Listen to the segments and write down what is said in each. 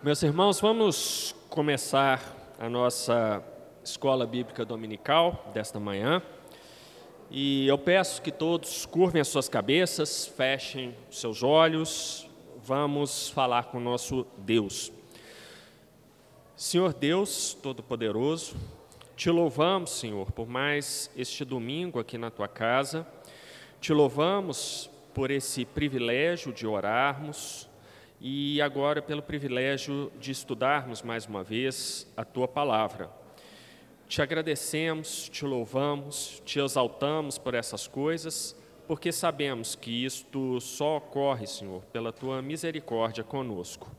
Meus irmãos, vamos começar a nossa escola bíblica dominical desta manhã. E eu peço que todos curvem as suas cabeças, fechem os seus olhos, vamos falar com o nosso Deus. Senhor Deus Todo-Poderoso, te louvamos, Senhor, por mais este domingo aqui na tua casa. Te louvamos por esse privilégio de orarmos, e agora pelo privilégio de estudarmos mais uma vez a tua palavra. Te agradecemos, te louvamos, te exaltamos por essas coisas, porque sabemos que isto só ocorre, Senhor, pela tua misericórdia conosco.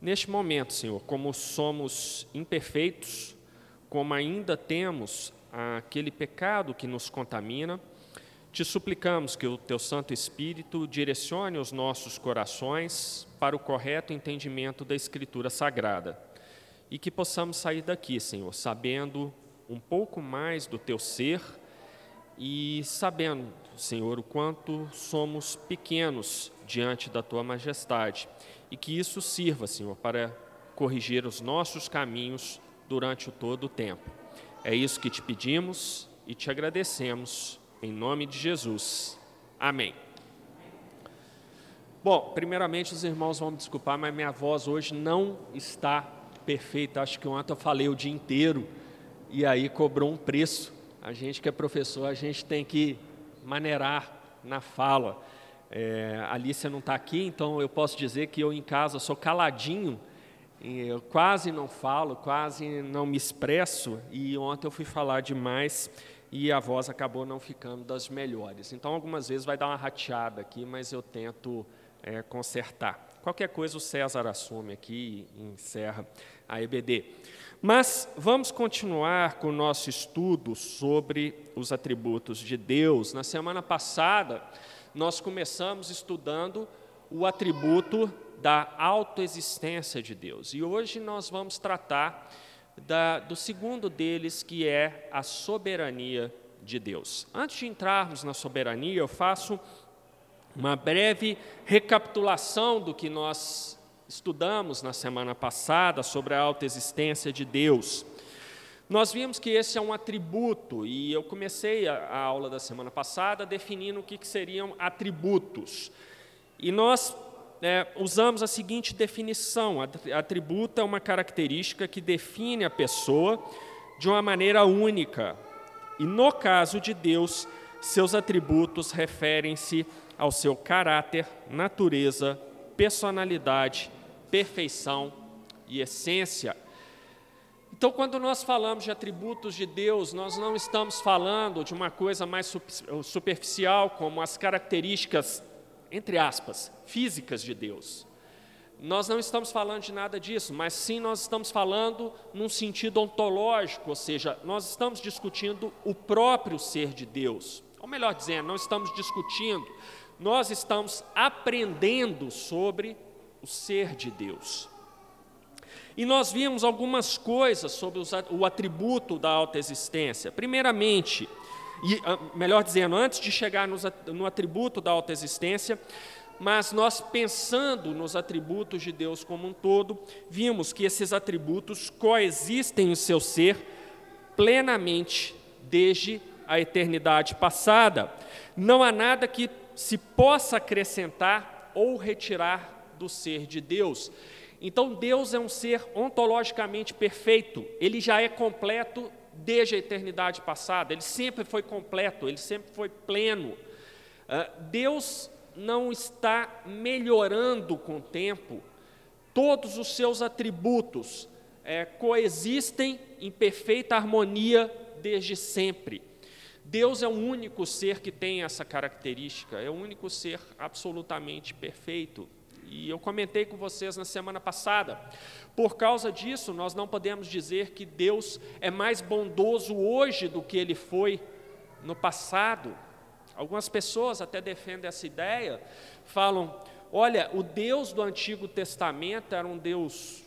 Neste momento, Senhor, como somos imperfeitos, como ainda temos aquele pecado que nos contamina, te suplicamos que o teu Santo Espírito direcione os nossos corações para o correto entendimento da Escritura Sagrada e que possamos sair daqui, Senhor, sabendo um pouco mais do teu ser e sabendo, Senhor, o quanto somos pequenos diante da tua majestade e que isso sirva, Senhor, para corrigir os nossos caminhos durante todo o tempo. É isso que te pedimos e te agradecemos em nome de Jesus. Amém. Bom, primeiramente os irmãos vão me desculpar, mas minha voz hoje não está perfeita. Acho que ontem eu falei o dia inteiro e aí cobrou um preço. A gente que é professor, a gente tem que maneirar na fala. É, a Alicia não está aqui, então eu posso dizer que eu em casa sou caladinho, eu quase não falo, quase não me expresso, e ontem eu fui falar demais e a voz acabou não ficando das melhores. Então, algumas vezes vai dar uma rateada aqui, mas eu tento é, consertar. Qualquer coisa o César assume aqui e encerra a EBD. Mas vamos continuar com o nosso estudo sobre os atributos de Deus. Na semana passada, nós começamos estudando o atributo da autoexistência de Deus. E hoje nós vamos tratar da, do segundo deles, que é a soberania de Deus. Antes de entrarmos na soberania, eu faço uma breve recapitulação do que nós estudamos na semana passada sobre a autoexistência de Deus. Nós vimos que esse é um atributo, e eu comecei a, a aula da semana passada definindo o que, que seriam atributos. E nós é, usamos a seguinte definição: atributo é uma característica que define a pessoa de uma maneira única. E no caso de Deus, seus atributos referem-se ao seu caráter, natureza, personalidade, perfeição e essência. Então, quando nós falamos de atributos de Deus, nós não estamos falando de uma coisa mais superficial, como as características entre aspas, físicas de Deus. Nós não estamos falando de nada disso, mas sim nós estamos falando num sentido ontológico, ou seja, nós estamos discutindo o próprio ser de Deus. Ou melhor dizendo, não estamos discutindo, nós estamos aprendendo sobre o ser de Deus. E nós vimos algumas coisas sobre o atributo da autoexistência. Primeiramente, e, ah, melhor dizendo, antes de chegar no atributo da autoexistência, mas nós pensando nos atributos de Deus como um todo, vimos que esses atributos coexistem em seu ser plenamente desde a eternidade passada. Não há nada que se possa acrescentar ou retirar do ser de Deus. Então, Deus é um ser ontologicamente perfeito, ele já é completo desde a eternidade passada, ele sempre foi completo, ele sempre foi pleno. Ah, Deus não está melhorando com o tempo, todos os seus atributos é, coexistem em perfeita harmonia desde sempre. Deus é o único ser que tem essa característica, é o único ser absolutamente perfeito. E eu comentei com vocês na semana passada. Por causa disso, nós não podemos dizer que Deus é mais bondoso hoje do que ele foi no passado. Algumas pessoas até defendem essa ideia, falam: olha, o Deus do Antigo Testamento era um Deus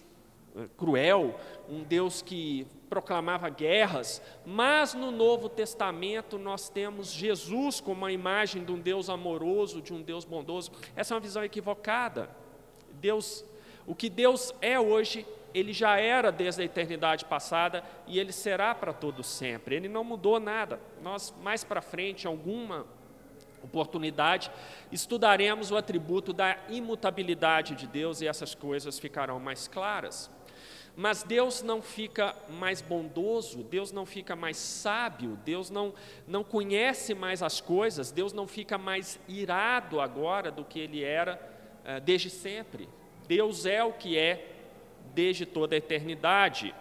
cruel, um Deus que proclamava guerras, mas no Novo Testamento nós temos Jesus como a imagem de um Deus amoroso, de um Deus bondoso. Essa é uma visão equivocada. Deus, O que Deus é hoje, ele já era desde a eternidade passada e ele será para todo sempre. Ele não mudou nada. Nós mais para frente, alguma oportunidade, estudaremos o atributo da imutabilidade de Deus e essas coisas ficarão mais claras. Mas Deus não fica mais bondoso, Deus não fica mais sábio, Deus não, não conhece mais as coisas, Deus não fica mais irado agora do que ele era uh, desde sempre. Deus é o que é desde toda a eternidade,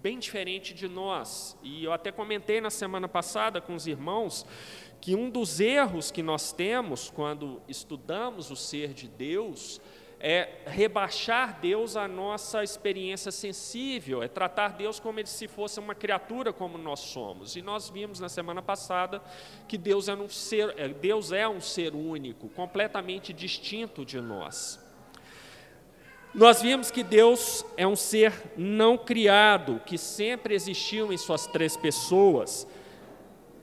bem diferente de nós. E eu até comentei na semana passada com os irmãos que um dos erros que nós temos quando estudamos o ser de Deus é rebaixar Deus à nossa experiência sensível, é tratar Deus como se fosse uma criatura como nós somos. E nós vimos na semana passada que Deus é um ser, é, Deus é um ser único, completamente distinto de nós. Nós vimos que Deus é um ser não criado, que sempre existiu em suas três pessoas.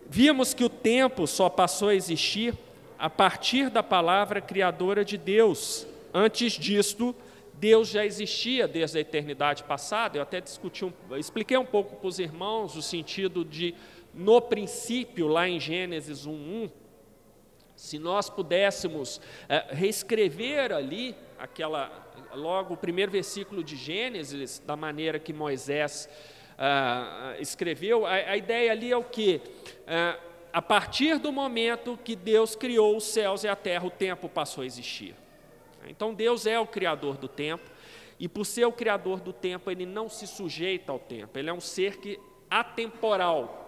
Vimos que o tempo só passou a existir a partir da palavra criadora de Deus, Antes disto, Deus já existia desde a eternidade passada. Eu até discuti, um, expliquei um pouco para os irmãos o sentido de no princípio, lá em Gênesis 1:1, se nós pudéssemos é, reescrever ali aquela logo o primeiro versículo de Gênesis da maneira que Moisés ah, escreveu, a, a, ideia ali é o que ah, a partir do momento que Deus criou os céus e a terra, o tempo passou a existir. Então Deus é o criador do tempo, e por ser o criador do tempo, ele não se sujeita ao tempo, ele é um ser que atemporal.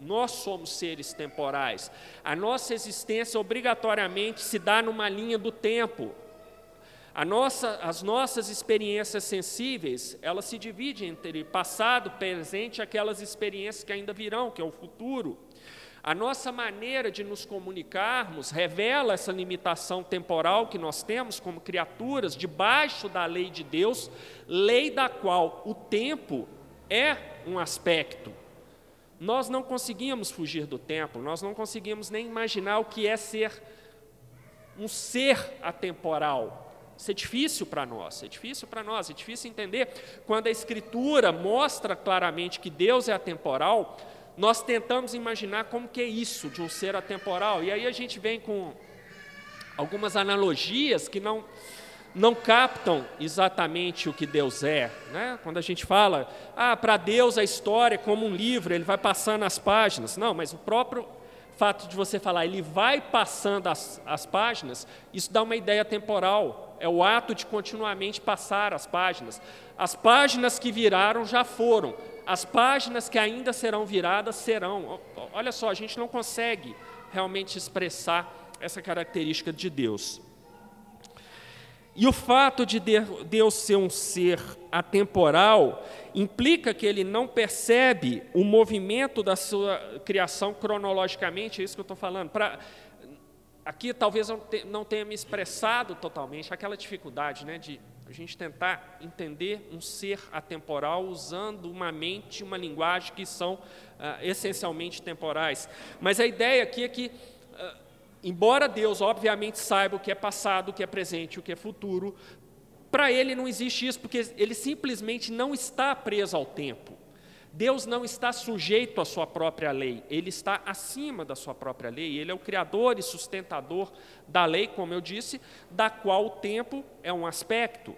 Nós somos seres temporais. A nossa existência obrigatoriamente se dá numa linha do tempo. Nossa, as nossas experiências sensíveis, elas se dividem entre passado, presente, aquelas experiências que ainda virão, que é o futuro. A nossa maneira de nos comunicarmos revela essa limitação temporal que nós temos como criaturas debaixo da lei de Deus, lei da qual o tempo é um aspecto. Nós não conseguimos fugir do tempo, nós não conseguimos nem imaginar o que é ser um ser atemporal. Isso é difícil para nós, é difícil para nós, é difícil entender. Quando a Escritura mostra claramente que Deus é atemporal, nós tentamos imaginar como que é isso de um ser atemporal. E aí a gente vem com algumas analogias que não não captam exatamente o que Deus é. Né? Quando a gente fala, ah, para Deus a história é como um livro, ele vai passando as páginas. Não, mas o próprio fato de você falar, ele vai passando as, as páginas, isso dá uma ideia temporal. É o ato de continuamente passar as páginas. As páginas que viraram já foram, as páginas que ainda serão viradas serão. Olha só, a gente não consegue realmente expressar essa característica de Deus. E o fato de Deus ser um ser atemporal implica que ele não percebe o movimento da sua criação cronologicamente, é isso que eu estou falando. Pra, aqui talvez eu não tenha me expressado totalmente, aquela dificuldade né, de a gente tentar entender um ser atemporal usando uma mente, uma linguagem que são ah, essencialmente temporais. Mas a ideia aqui é que, ah, embora Deus obviamente saiba o que é passado, o que é presente, o que é futuro, para ele não existe isso, porque ele simplesmente não está preso ao tempo. Deus não está sujeito à sua própria lei, ele está acima da sua própria lei, ele é o criador e sustentador da lei, como eu disse, da qual o tempo é um aspecto.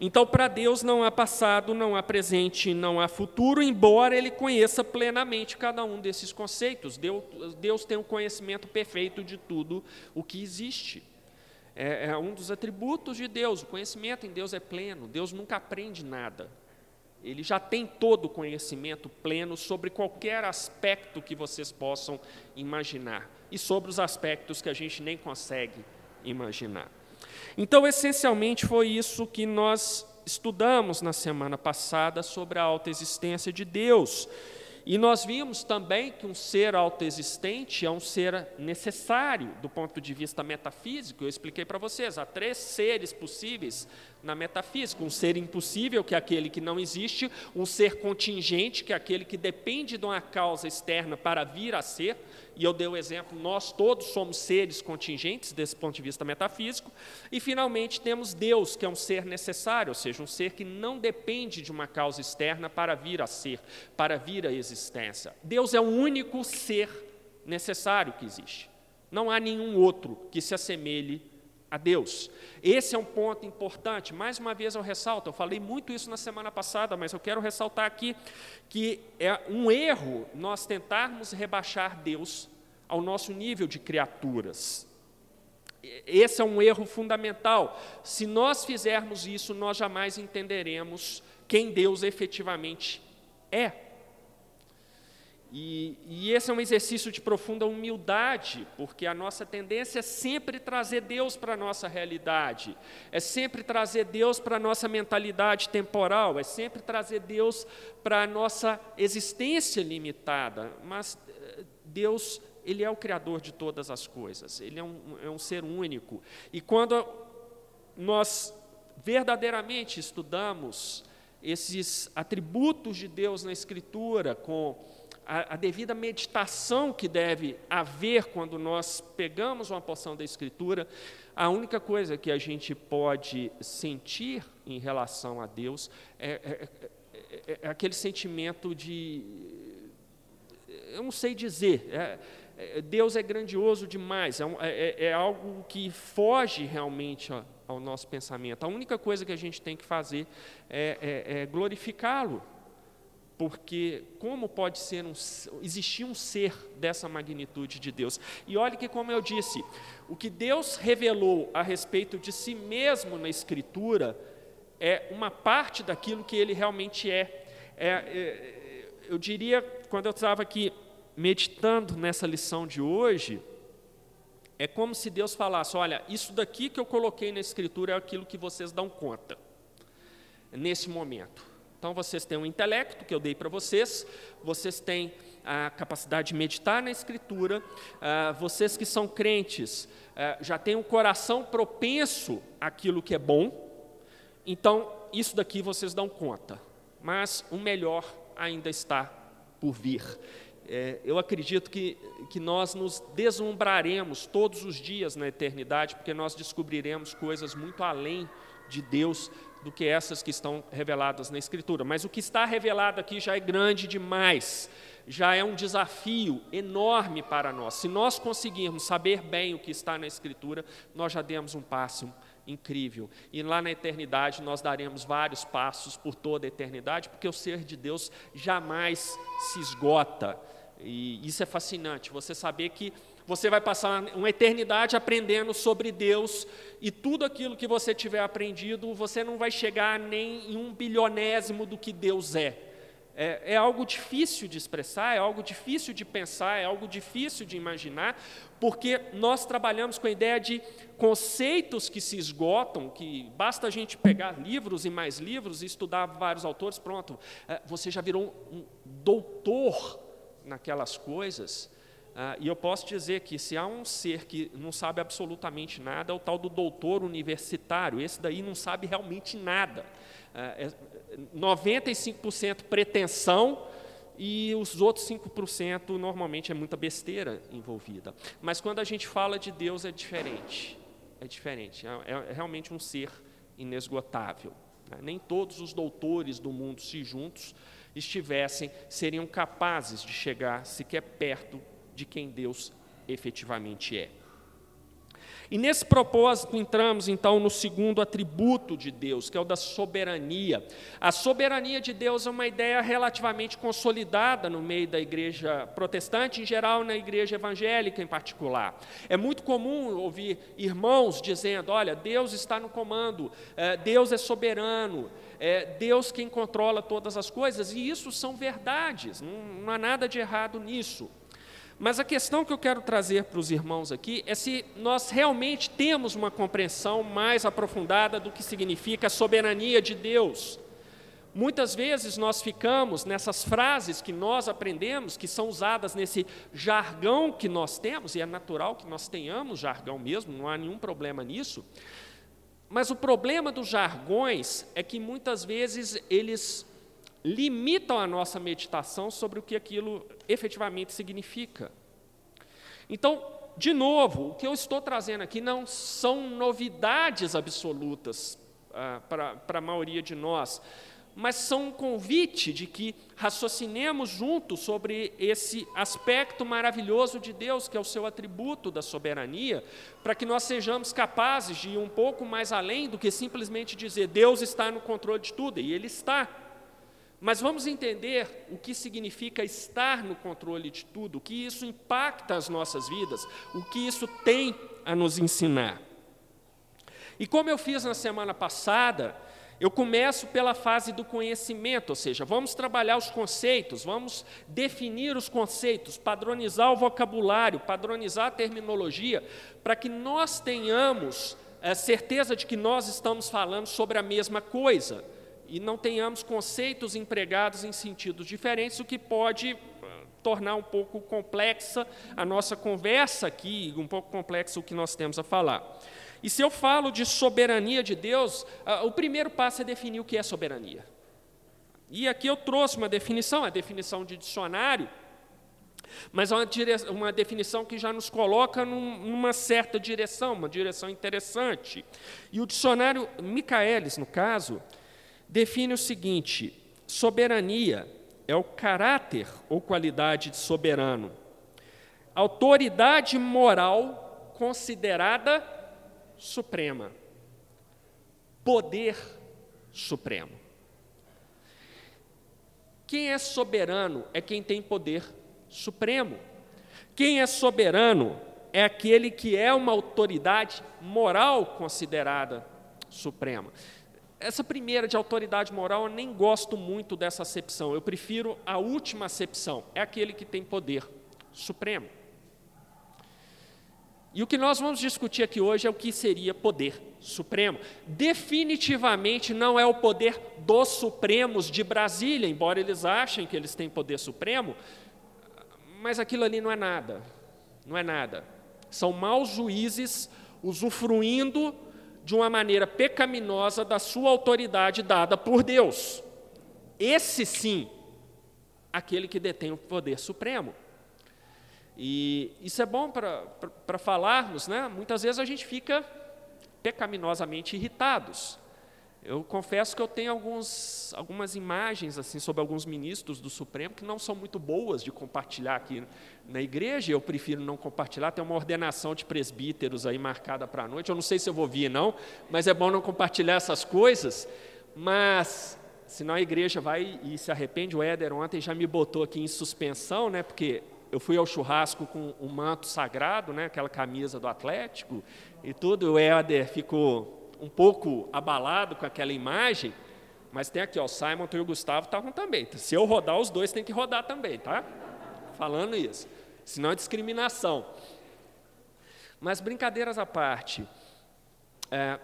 Então, para Deus não há passado, não há presente, não há futuro, embora ele conheça plenamente cada um desses conceitos. Deus, Deus tem um conhecimento perfeito de tudo o que existe. É, é um dos atributos de Deus, o conhecimento em Deus é pleno, Deus nunca aprende nada. Ele já tem todo o conhecimento pleno sobre qualquer aspecto que vocês possam imaginar e sobre os aspectos que a gente nem consegue imaginar. Então, essencialmente, foi isso que nós estudamos na semana passada sobre a autoexistência de Deus. E nós vimos também que um ser autoexistente é um ser necessário do ponto de vista metafísico. Eu expliquei para vocês, há três seres possíveis na metafísica. Um ser impossível, que é aquele que não existe, um ser contingente, que é aquele que depende de uma causa externa para vir a ser, e eu dei o exemplo, nós todos somos seres contingentes desse ponto de vista metafísico, e finalmente temos Deus, que é um ser necessário, ou seja, um ser que não depende de uma causa externa para vir a ser, para vir à existência. Deus é o único ser necessário que existe. Não há nenhum outro que se assemelhe a Deus. Esse é um ponto importante. Mais uma vez eu ressalto, eu falei muito isso na semana passada, mas eu quero ressaltar aqui que é um erro nós tentarmos rebaixar Deus ao nosso nível de criaturas. Esse é um erro fundamental. Se nós fizermos isso, nós jamais entenderemos quem Deus efetivamente é. E, e, esse é um exercício de profunda humildade, porque a nossa tendência é sempre trazer Deus para a nossa realidade, é sempre trazer Deus para a nossa mentalidade temporal, é sempre trazer Deus para a nossa existência limitada. Mas eh, Deus, Ele é o Criador de todas as coisas, Ele é um, é um ser único. E quando nós verdadeiramente estudamos esses atributos de Deus na Escritura, com a, a, devida meditação que deve haver quando nós pegamos uma porção da Escritura, a única coisa que a gente pode sentir em relação a Deus é, é, é, é aquele sentimento de. Eu não sei dizer. É, é, Deus é grandioso demais, é, algo que foge realmente ao nosso pensamento. A única coisa que a gente tem que fazer é glorificá-lo porque como pode ser um, existir um ser dessa magnitude de Deus? E olhe que, como eu disse, o que Deus revelou a respeito de si mesmo na Escritura é uma parte daquilo que Ele realmente é. é, é eu diria, quando eu estava aqui meditando nessa lição de hoje, é como se Deus falasse: olha, isso daqui que eu coloquei na Escritura é aquilo que vocês dão conta nesse momento. Então, vocês têm um intelecto que eu dei para vocês, vocês têm a capacidade de meditar na Escritura, ah, vocês que são crentes ah, já têm um coração propenso àquilo que é bom, então, isso daqui vocês dão conta, mas o melhor ainda está por vir. É, eu acredito que, que nós nos deslumbraremos todos os dias na eternidade, porque nós descobriremos coisas muito além de Deus do que essas que estão reveladas na Escritura. Mas o que está revelado aqui já é grande demais, já é um desafio enorme para nós. Se nós conseguirmos saber bem o que está na Escritura, nós já demos um passo incrível. E lá na eternidade nós daremos vários passos por toda a eternidade, porque o ser de Deus jamais se esgota. E isso é fascinante, você saber que você vai passar uma eternidade aprendendo sobre Deus e tudo aquilo que você tiver aprendido, você não vai chegar nem em um bilionésimo do que Deus é. É, é, algo difícil de expressar, é algo difícil de pensar, é algo difícil de imaginar, porque nós trabalhamos com a ideia de conceitos que se esgotam, que basta a gente pegar livros e mais livros e estudar vários autores, pronto, é, você já virou um doutor naquelas coisas. Ah, e eu posso dizer que se há um ser que não sabe absolutamente nada, é o tal do doutor universitário. Esse daí não sabe realmente nada. Ah, é 95% pretensão e os outros 5% normalmente é muita besteira envolvida. Mas quando a gente fala de Deus é diferente. É diferente. É, é realmente um ser inesgotável. Né? Nem todos os doutores do mundo, se juntos estivessem, seriam capazes de chegar sequer perto de quem Deus efetivamente é. E nesse propósito entramos então no segundo atributo de Deus, que é o da soberania. A soberania de Deus é uma ideia relativamente consolidada no meio da igreja protestante, em geral na igreja evangélica em particular. É muito comum ouvir irmãos dizendo: olha, Deus está no comando, é, Deus é soberano, é Deus quem controla todas as coisas, e isso são verdades, não há nada de errado nisso. Mas a questão que eu quero trazer para os irmãos aqui é se nós realmente temos uma compreensão mais aprofundada do que significa a soberania de Deus. Muitas vezes nós ficamos nessas frases que nós aprendemos, que são usadas nesse jargão que nós temos, e é natural que nós tenhamos jargão mesmo, não há nenhum problema nisso. Mas o problema dos jargões é que muitas vezes eles limitam a nossa meditação sobre o que aquilo efetivamente significa. Então, de novo, o que eu estou trazendo aqui não são novidades absolutas ah, para a maioria de nós, mas são um convite de que raciocinemos juntos sobre esse aspecto maravilhoso de Deus, que é o seu atributo da soberania, para que nós sejamos capazes de ir um pouco mais além do que simplesmente dizer Deus está no controle de tudo, e Ele está. Mas vamos entender o que significa estar no controle de tudo, o que isso impacta as nossas vidas, o que isso tem a nos ensinar. E como eu fiz na semana passada, eu começo pela fase do conhecimento, ou seja, vamos trabalhar os conceitos, vamos definir os conceitos, padronizar o vocabulário, padronizar a terminologia, para que nós tenhamos a certeza de que nós estamos falando sobre a mesma coisa e não tenhamos conceitos empregados em sentidos diferentes, o que pode ah, tornar um pouco complexa a nossa conversa aqui, um pouco complexo o que nós temos a falar. E se eu falo de soberania de Deus, o primeiro passo é definir o que é soberania. E aqui eu trouxe uma definição, a definição de dicionário, mas é uma, uma definição que já nos coloca num, numa certa direção, uma direção interessante. E o dicionário Michaelis, no caso, define o seguinte: soberania é o caráter ou qualidade de soberano, autoridade moral considerada suprema, poder supremo. Quem é soberano é quem tem poder supremo. Quem é soberano é aquele que é uma autoridade moral considerada suprema. Essa primeira de autoridade moral, eu nem gosto muito dessa acepção. Eu prefiro a última acepção. É aquele que tem poder supremo. E o que nós vamos discutir aqui hoje é o que seria poder supremo. Definitivamente não é o poder dos supremos de Brasília, embora eles achem que eles têm poder supremo, mas aquilo ali não é nada. Não é nada. São maus juízes usufruindo de uma maneira pecaminosa da sua autoridade dada por Deus. Esse sim, aquele que detém o poder supremo. E isso é bom para falarmos, né? Muitas vezes a gente fica pecaminosamente irritados. Eu confesso que eu tenho alguns, algumas imagens assim sobre alguns ministros do Supremo que não são muito boas de compartilhar aqui na igreja. Eu prefiro não compartilhar. Tem uma ordenação de presbíteros aí marcada para a noite. Eu não sei se eu vou vir não, mas é bom não compartilhar essas coisas. Mas senão a igreja vai e se arrepende. O Éder ontem já me botou aqui em suspensão, né? Porque eu fui ao churrasco com o manto sagrado, né? Aquela camisa do Atlético e tudo. O Éder ficou um pouco abalado com aquela imagem, mas tem aqui, ó, o Simon e o Gustavo estavam também. Se eu rodar, os dois têm que rodar também, tá? Falando isso. Senão é discriminação. Mas brincadeiras à parte, é,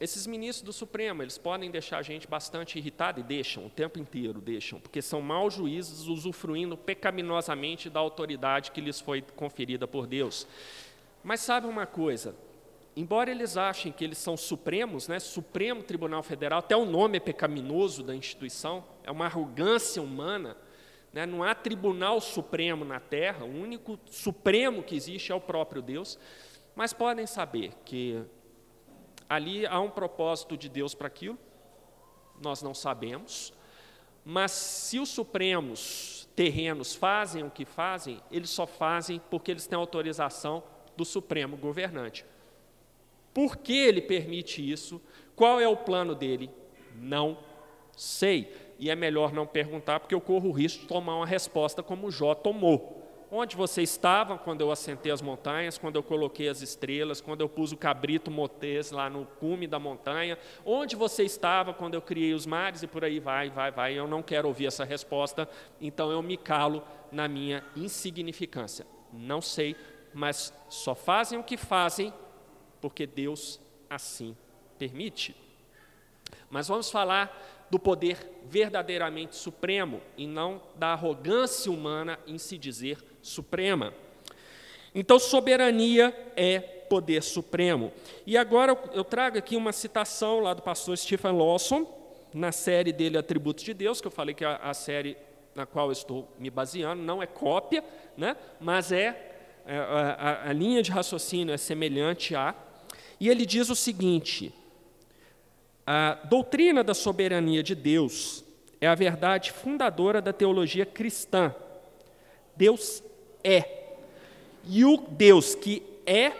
esses ministros do Supremo, eles podem deixar a gente bastante irritado e deixam, o tempo inteiro deixam, porque são maus juízes usufruindo pecaminosamente da autoridade que lhes foi conferida por Deus. Mas sabe uma coisa? Embora eles achem que eles são supremos, né, Supremo Tribunal Federal, até o nome é pecaminoso da instituição, é uma arrogância humana, né, não há tribunal supremo na Terra, o único supremo que existe é o próprio Deus, mas podem saber que ali há um propósito de Deus para aquilo, nós não sabemos, mas se os supremos terrenos fazem o que fazem, eles só fazem porque eles têm autorização do Supremo Governante. Por que ele permite isso? Qual é o plano dele? Não sei. E é melhor não perguntar, porque eu corro o risco de tomar uma resposta como Jó tomou. Onde você estava quando eu assentei as montanhas, quando eu coloquei as estrelas, quando eu pus o cabrito motés lá no cume da montanha? Onde você estava quando eu criei os mares? E por aí vai, vai, vai. Eu não quero ouvir essa resposta, então eu me calo na minha insignificância. Não sei, mas só fazem o que fazem porque Deus assim permite. Mas vamos falar do poder verdadeiramente supremo e não da arrogância humana em se dizer suprema. Então, soberania é poder supremo. E agora eu trago aqui uma citação lá do pastor Stephen Lawson, na série dele Atributos de Deus, que eu falei que a, a série na qual eu estou me baseando não é cópia, né, mas é, é a, a linha de raciocínio é semelhante a. E ele diz o seguinte: a doutrina da soberania de Deus é a verdade fundadora da teologia cristã. Deus é. E o Deus que é,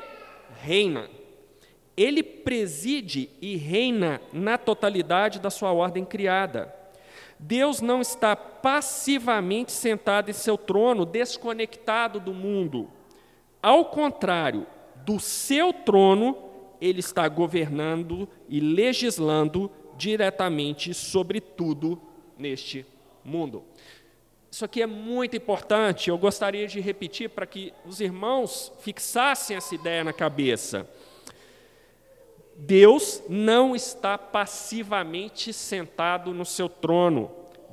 reina. Ele preside e reina na totalidade da sua ordem criada. Deus não está passivamente sentado em seu trono, desconectado do mundo. Ao contrário, do seu trono, ele está governando e legislando diretamente sobre tudo neste mundo. Isso aqui é muito importante, eu gostaria de repetir para que os irmãos fixassem essa ideia na cabeça. Deus não está passivamente sentado no seu trono,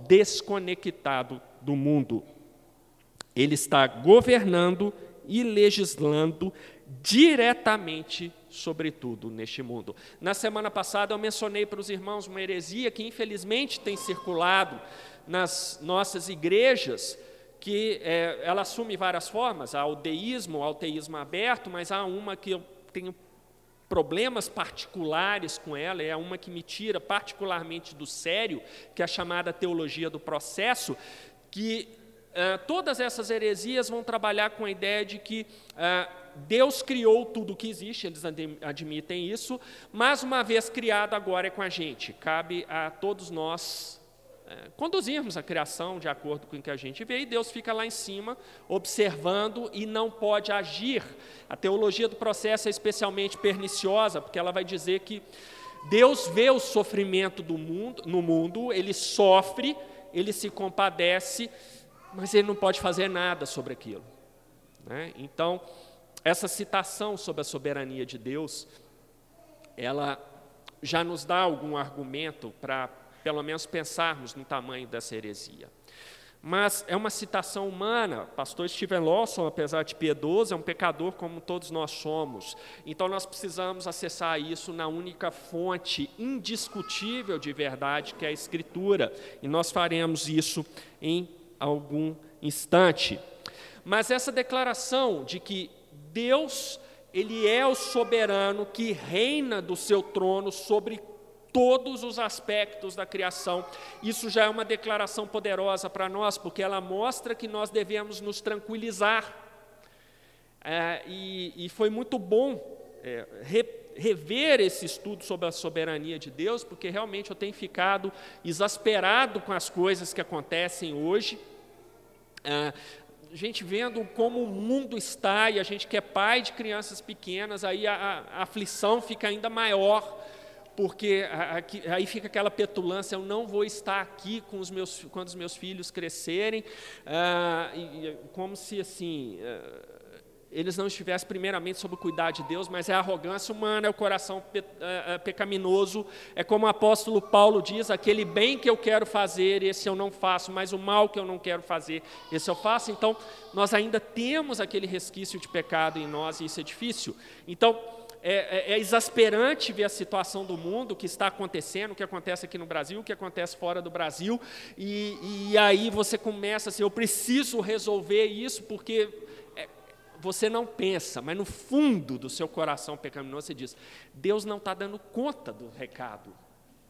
desconectado do mundo. Ele está governando e legislando diretamente sobre tudo neste mundo. Na semana passada eu mencionei para os irmãos uma heresia que infelizmente tem circulado nas nossas igrejas, que é, ela assume várias formas, há o deísmo, há o teísmo aberto, mas há uma que eu tenho problemas particulares com ela, é uma que me tira particularmente do sério, que é a chamada teologia do processo, que uh, todas essas heresias vão trabalhar com a ideia de que uh, Deus criou tudo o que existe, eles admitem isso, mas uma vez criado, agora é com a gente. Cabe a todos nós é, conduzirmos a criação de acordo com o que a gente vê, e Deus fica lá em cima, observando e não pode agir. A teologia do processo é especialmente perniciosa, porque ela vai dizer que Deus vê o sofrimento do mundo, no mundo, ele sofre, ele se compadece, mas ele não pode fazer nada sobre aquilo. Né? Então, essa citação sobre a soberania de Deus, ela já nos dá algum argumento para pelo menos pensarmos no tamanho dessa heresia. Mas é uma citação humana. Pastor Steven Lawson, apesar de piedoso, é um pecador como todos nós somos. Então nós precisamos acessar isso na única fonte indiscutível de verdade, que é a Escritura. E nós faremos isso em algum instante. Mas essa declaração de que Deus, ele é o soberano que reina do seu trono sobre todos os aspectos da criação. Isso já é uma declaração poderosa para nós, porque ela mostra que nós devemos nos tranquilizar. É, e, e, foi muito bom é, re, rever esse estudo sobre a soberania de Deus, porque realmente eu tenho ficado exasperado com as coisas que acontecem hoje. É, gente vendo como o mundo está e a gente que é pai de crianças pequenas, aí a, a, a aflição fica ainda maior porque aí fica aquela petulância, eu não vou estar aqui com os meus, quando os meus filhos crescerem, ah, e, como se assim ah, eles não estivessem primeiramente sob o cuidado de Deus, mas é a arrogância humana, é o coração pe, ah, ah, pecaminoso, é como o apóstolo Paulo diz, aquele bem que eu quero fazer, esse eu não faço, mas o mal que eu não quero fazer, esse eu faço, então nós ainda temos aquele resquício de pecado em nós, e isso é difícil, então é, é, é, exasperante ver a situação do mundo, o que está acontecendo, o que acontece aqui no Brasil, o que acontece fora do Brasil, e, e aí você começa assim, eu preciso resolver isso, porque é, você não pensa, mas no fundo do seu coração pecaminoso você diz, Deus não está dando conta do recado,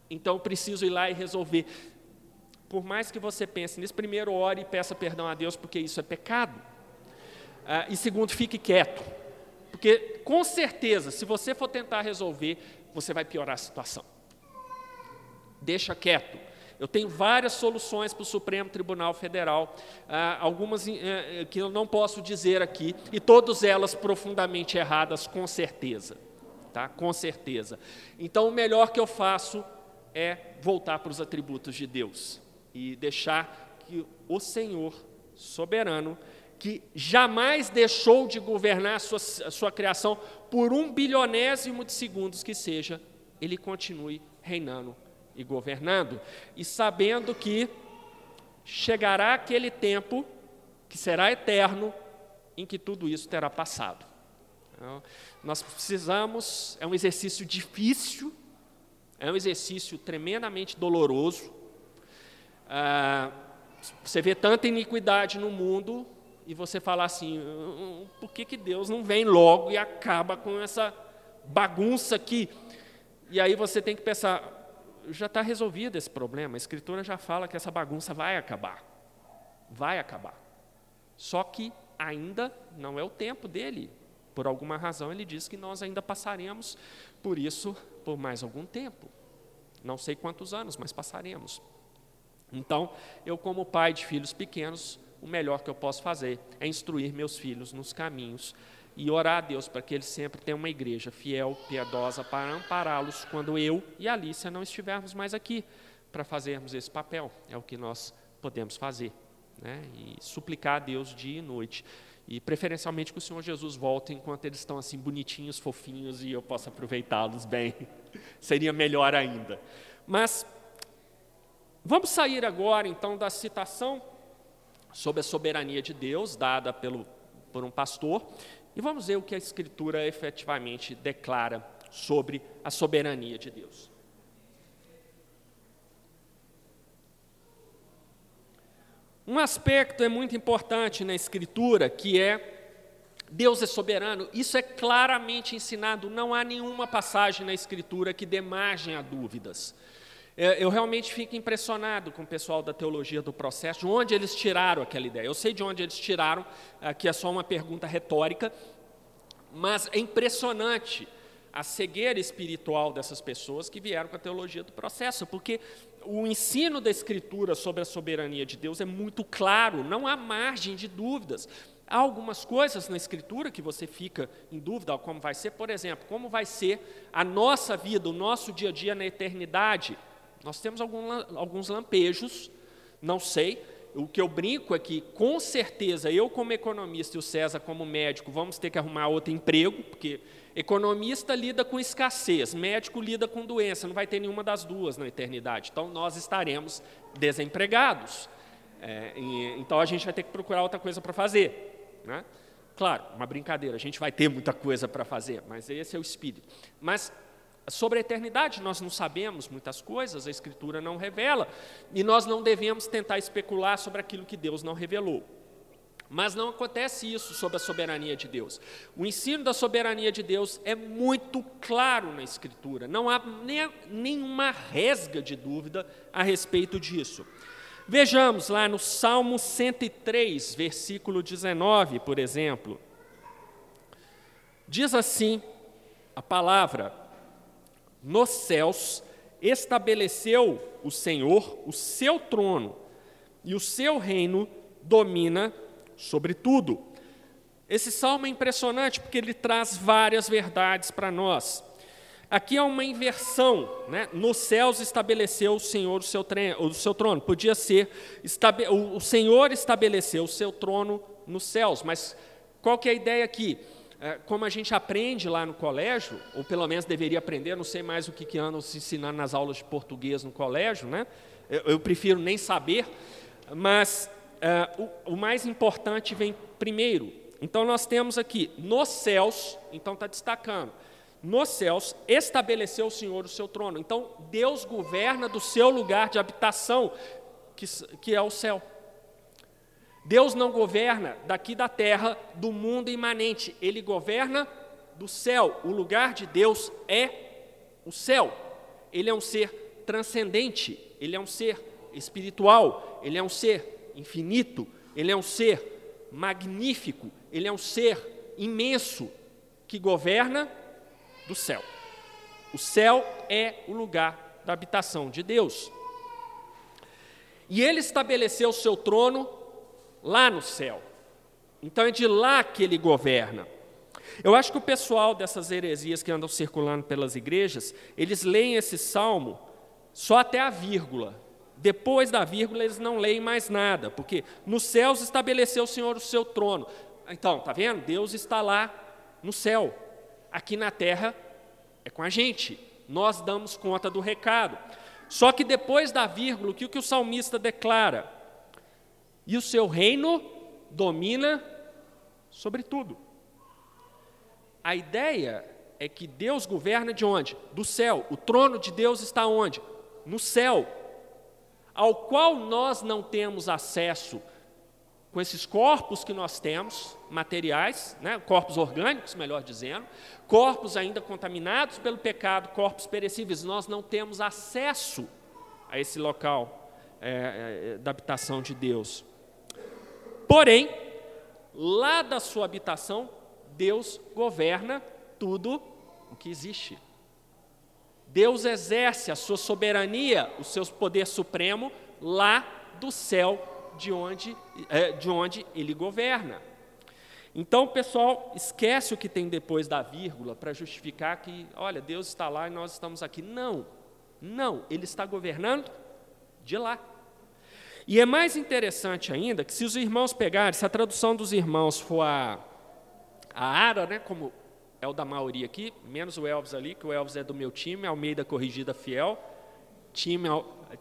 então eu preciso ir lá e resolver. Por mais que você pense nisso, primeiro ore e peça perdão a Deus, porque isso é pecado. Ah, e segundo, fique quieto porque, com certeza, se você for tentar resolver, você vai piorar a situação. Deixa quieto. Eu tenho várias soluções para o Supremo Tribunal Federal, ah, algumas eh, que eu não posso dizer aqui, e todas elas profundamente erradas, com certeza. Tá? Com certeza. Então, o melhor que eu faço é voltar para os atributos de Deus e deixar que o Senhor soberano que jamais deixou de governar a sua, a sua criação por um bilionésimo de segundos que seja, ele continue reinando e governando, e sabendo que chegará aquele tempo que será eterno em que tudo isso terá passado. Então, nós precisamos, é um exercício difícil, é um exercício tremendamente doloroso. Ah, você vê tanta iniquidade no mundo e você fala assim: hum, por que, que Deus não vem logo e acaba com essa bagunça aqui? E aí você tem que pensar: já está resolvido esse problema, a Escritura já fala que essa bagunça vai acabar. Vai acabar. Só que ainda não é o tempo dele. Por alguma razão, ele diz que nós ainda passaremos por isso por mais algum tempo. Não sei quantos anos, mas passaremos. Então, eu, como pai de filhos pequenos, o melhor que eu posso fazer é instruir meus filhos nos caminhos e orar a Deus para que eles sempre tenham uma igreja fiel, piedosa, para ampará-los quando eu e a Alicia não estivermos mais aqui para fazermos esse papel. É o que nós podemos fazer. Né? E suplicar a Deus dia e noite. E preferencialmente que o Senhor Jesus volte enquanto eles estão assim bonitinhos, fofinhos e eu possa aproveitá-los bem. Seria melhor ainda. Mas vamos sair agora então da citação sobre a soberania de Deus dada pelo, por um pastor e vamos ver o que a Escritura efetivamente declara sobre a soberania de Deus. Um aspecto é muito importante na Escritura, que é Deus é soberano. Isso é claramente ensinado, não há nenhuma passagem na Escritura que dê margem a dúvidas. Eu realmente fico impressionado com o pessoal da teologia do processo, de onde eles tiraram aquela ideia. Eu sei de onde eles tiraram, aqui é só uma pergunta retórica, mas é impressionante a cegueira espiritual dessas pessoas que vieram com a teologia do processo, porque o ensino da Escritura sobre a soberania de Deus é muito claro, não há margem de dúvidas. Há algumas coisas na Escritura que você fica em dúvida, como vai ser, por exemplo, como vai ser a nossa vida, o nosso dia a dia na eternidade. Nós temos alguns lampejos, não sei. O que eu brinco é que, com certeza, eu, como economista e o César, como médico, vamos ter que arrumar outro emprego, porque Economista lida com escassez, médico lida com doença, não vai ter nenhuma das duas na eternidade. Então nós estaremos desempregados. É, e, então a gente vai ter que procurar outra coisa para fazer. Né? Claro, uma brincadeira, a gente vai ter muita coisa para fazer, mas esse é o espírito. Mas sobre a eternidade nós não sabemos muitas coisas, a Escritura não revela, e nós não devemos tentar especular sobre aquilo que Deus não revelou. Mas não acontece isso sob a soberania de Deus. O ensino da soberania de Deus é muito claro na Escritura, não há nem, nenhuma resga de dúvida a respeito disso. Vejamos lá no Salmo 103, versículo 19, por exemplo. Diz assim a palavra: Nos céus estabeleceu o Senhor o seu trono, e o seu reino domina sobre tudo. Esse salmo é impressionante porque ele traz várias verdades para nós. Aqui há uma inversão, né? nos céus estabeleceu o Senhor o seu, o seu trono. Podia ser, o Senhor estabeleceu o seu trono nos céus, mas qual que é a ideia aqui? É, como a gente aprende lá no colégio, ou pelo menos deveria aprender, não sei mais o que, que andam se ensinando nas aulas de português no colégio, né? eu, eu prefiro nem saber, mas uh, o, o mais importante vem primeiro. Então, nós temos aqui, nos céus, então está destacando, nos céus estabeleceu o Senhor o seu trono. Então, Deus governa do seu lugar de habitação, que, que é o céu. Deus não governa daqui da terra, do mundo imanente, ele governa do céu. O lugar de Deus é o céu. Ele é um ser transcendente, ele é um ser espiritual, ele é um ser infinito, ele é um ser magnífico, ele é um ser imenso que governa do céu. O céu é o lugar da habitação de Deus. E ele estabeleceu o seu trono lá no céu. Então é de lá que ele governa. Eu acho que o pessoal dessas heresias que andam circulando pelas igrejas, eles leem esse salmo só até a vírgula. Depois da vírgula, eles não leem mais nada, porque nos céus estabeleceu o Senhor o seu trono. Então, está vendo? Deus está lá no céu. Aqui na terra é com a gente. Nós damos conta do recado. Só que depois da vírgula, o que o salmista declara? E o seu reino domina sobre tudo. a ideia é que Deus governa de onde? Do céu. O trono de Deus está onde? No céu, ao qual nós não temos acesso com esses corpos que nós temos, materiais, né, corpos orgânicos, melhor dizendo, corpos ainda contaminados pelo pecado, corpos perecíveis, nós não temos acesso a esse local é, é, da habitação de Deus. Porém, lá da sua habitação, Deus governa tudo o que existe. Deus exerce a sua soberania, o seu poder supremo, lá do céu de onde, é, de onde ele governa. Então, pessoal, esquece o que tem depois da vírgula para justificar que, olha, Deus está lá e nós estamos aqui. Não, não, ele está governando de lá. E é mais interessante ainda que se os irmãos pegarem, se a tradução dos irmãos for a, a Ara, né, como é o da maioria aqui, menos o Elvis ali, que o Elvis é do meu time, Almeida Corrigida Fiel, time,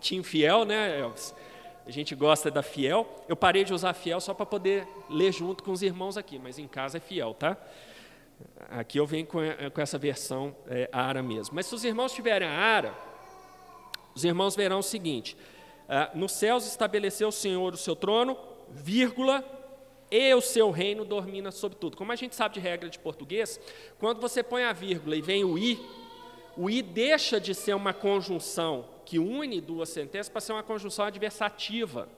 time fiel, né, Elvis? A gente gosta da fiel. Eu parei de usar fiel só para poder ler junto com os irmãos aqui, mas em casa é fiel, tá? Aqui eu venho com, com essa versão é, ara mesmo. Mas se os irmãos tiverem a ara, os irmãos verão o seguinte: ah, nos céus estabeleceu o Senhor o seu trono, vírgula, e o seu reino domina sobre tudo. Como a gente sabe de regra de português, quando você põe a vírgula e vem o i, o i deixa de ser uma conjunção que une duas sentenças para ser uma conjunção adversativa.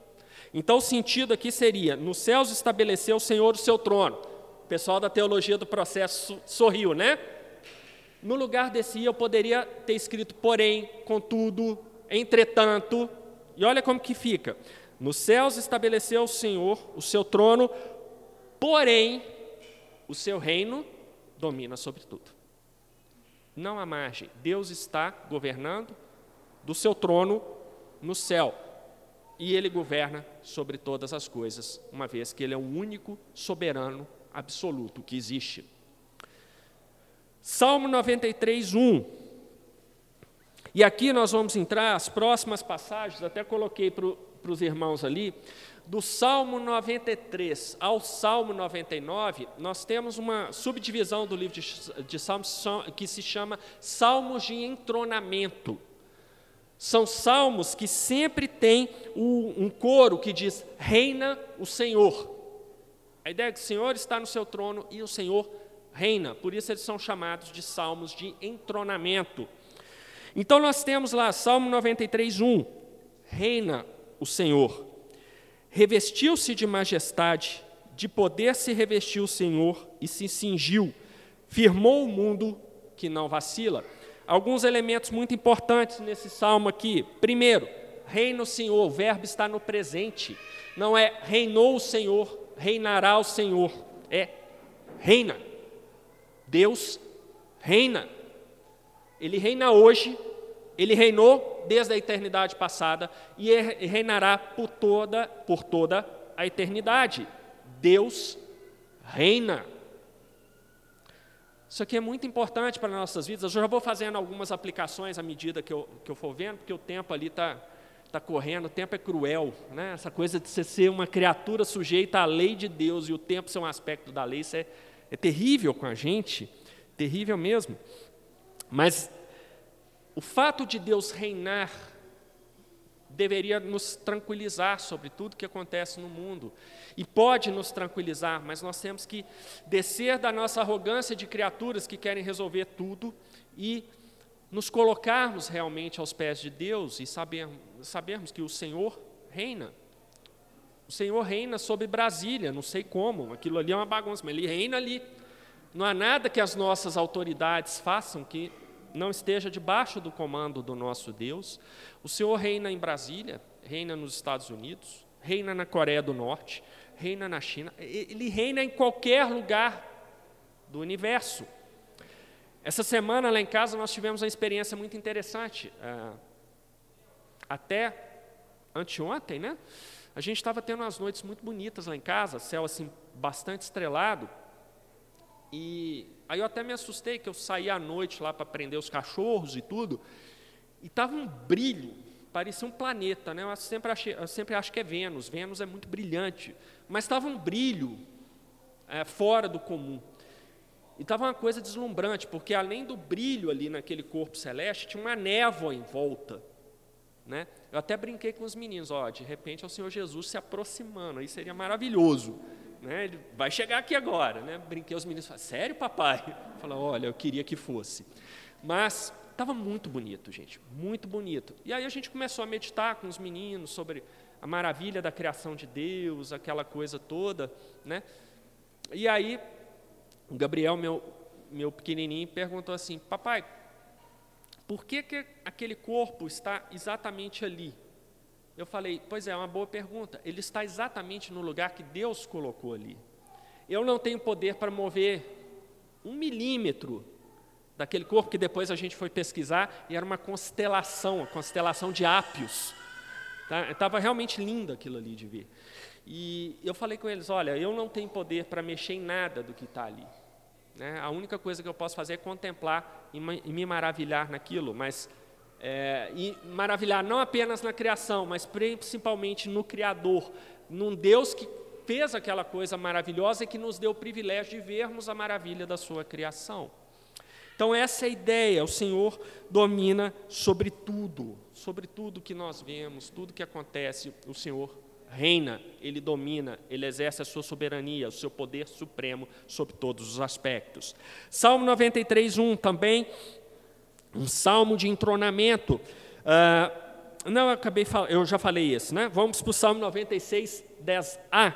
Então, o sentido aqui seria: nos céus estabeleceu o Senhor o seu trono. O pessoal da teologia do processo sorriu, né? No lugar desse eu poderia ter escrito porém, contudo, entretanto, e olha como que fica. Nos céus estabeleceu o Senhor o seu trono, porém o seu reino domina sobre tudo. Não há margem. Deus está governando do seu trono no céu. E ele governa sobre todas as coisas, uma vez que ele é o único soberano absoluto que existe. Salmo 93, 1. E aqui nós vamos entrar, as próximas passagens, até coloquei para os irmãos ali, do Salmo 93 ao Salmo 99, nós temos uma subdivisão do livro de, de Salmos que se chama Salmos de Entronamento. São salmos que sempre tem um coro que diz: Reina o Senhor. A ideia é que o Senhor está no seu trono e o Senhor reina. Por isso eles são chamados de salmos de entronamento. Então nós temos lá Salmo 93, 1. Reina o Senhor. Revestiu-se de majestade, de poder se revestiu o Senhor e se cingiu. Firmou o mundo que não vacila alguns elementos muito importantes nesse salmo aqui. Primeiro, reina o Senhor, o verbo está no presente. Não é reinou o Senhor, reinará o Senhor. É reina. Deus reina. Ele reina hoje, ele reinou desde a eternidade passada e reinará por toda, por toda a eternidade. Deus reina. Isso aqui é muito importante para nossas vidas. Eu já vou fazendo algumas aplicações à medida que eu, que eu for vendo, porque o tempo ali está tá correndo, o tempo é cruel. Né? Essa coisa de você ser uma criatura sujeita à lei de Deus e o tempo ser um aspecto da lei, isso é, é terrível com a gente, terrível mesmo. Mas o fato de Deus reinar deveria nos tranquilizar sobre tudo que acontece no mundo. E pode nos tranquilizar, mas nós temos que descer da nossa arrogância de criaturas que querem resolver tudo e nos colocarmos realmente aos pés de Deus e saber, sabermos que o Senhor reina. O Senhor reina sobre Brasília, não sei como, aquilo ali é uma bagunça, mas Ele reina ali. Não há nada que as nossas autoridades façam que não esteja debaixo do comando do nosso Deus. O Senhor reina em Brasília, reina nos Estados Unidos, reina na Coreia do Norte, reina na China, ele reina em qualquer lugar do universo. Essa semana lá em casa nós tivemos uma experiência muito interessante. É, até anteontem, né? A gente estava tendo umas noites muito bonitas lá em casa, céu assim bastante estrelado. E aí eu até me assustei que eu saí à noite lá para prender os cachorros e tudo, e estava um brilho, parecia um planeta, né? Eu sempre, achei, eu sempre acho que é Vênus, Vênus é muito brilhante, mas estava um brilho é, fora do comum. E estava uma coisa deslumbrante, porque além do brilho ali naquele corpo celeste, tinha uma névoa em volta. Né? Eu até brinquei com os meninos, ó, de repente é o Senhor Jesus se aproximando, aí seria maravilhoso. Né? Ele vai chegar aqui agora. Né? Brinquei os meninos, falaram, sério, papai? Fala, olha, eu queria que fosse. Mas estava muito bonito, gente, muito bonito. E aí a gente começou a meditar com os meninos sobre a maravilha da criação de Deus, aquela coisa toda. Né? E aí o Gabriel, meu, meu pequenininho, perguntou assim: Papai, por que, que aquele corpo está exatamente ali? Eu falei: Pois é, é uma boa pergunta. Ele está exatamente no lugar que Deus colocou ali. Eu não tenho poder para mover um milímetro daquele corpo que depois a gente foi pesquisar e era uma constelação, a constelação de Ápios. Tá? Estava realmente lindo aquilo ali de ver. E eu falei com eles: olha, eu não tenho poder para mexer em nada do que está ali. Né? A única coisa que eu posso fazer é contemplar e, me maravilhar naquilo, mas é, e maravilhar não apenas na criação, mas principalmente no Criador, num Deus que fez aquela coisa maravilhosa e que nos deu o privilégio de vermos a maravilha da sua criação. Então, essa é a ideia: o Senhor domina sobre tudo, sobre tudo que nós vemos, tudo que acontece, o Senhor reina, ele domina, ele exerce a sua soberania, o seu poder supremo sobre todos os aspectos. Salmo 93, 1 também, um salmo de entronamento. Uh, não, eu, acabei, eu já falei isso, né? Vamos para o Salmo 96, 10a,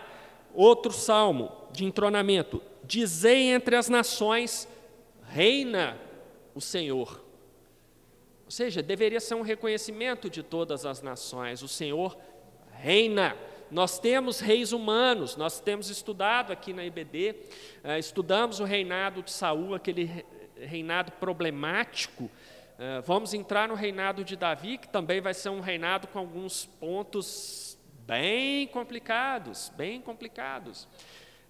outro salmo de entronamento. Dizei entre as nações, reina o Senhor. Ou seja, deveria ser um reconhecimento de todas as nações. O Senhor reina. Nós temos reis humanos, nós temos estudado aqui na IBD, eh, estudamos o reinado de Saul, aquele reinado problemático. Eh, vamos entrar no reinado de Davi, que também vai ser um reinado com alguns pontos bem complicados, bem complicados.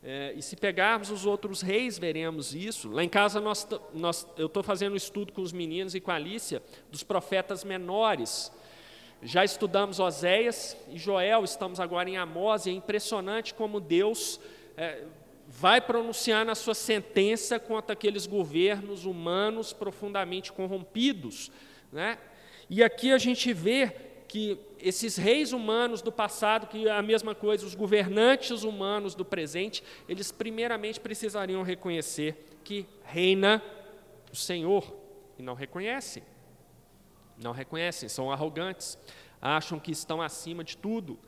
É, e se pegarmos os outros reis, veremos isso. Lá em casa, nós, nós, eu estou fazendo um estudo com os meninos e com a Alicia dos profetas menores. Já estudamos Oséias e Joel, estamos agora em Amós, e é impressionante como Deus é, vai pronunciar na sua sentença contra aqueles governos humanos profundamente corrompidos. Né? E aqui a gente vê que esses reis humanos do passado, que é a mesma coisa, os governantes humanos do presente, eles primeiramente precisariam reconhecer que reina o Senhor, e não reconhecem. Não reconhecem, são arrogantes, acham que estão acima de tudo,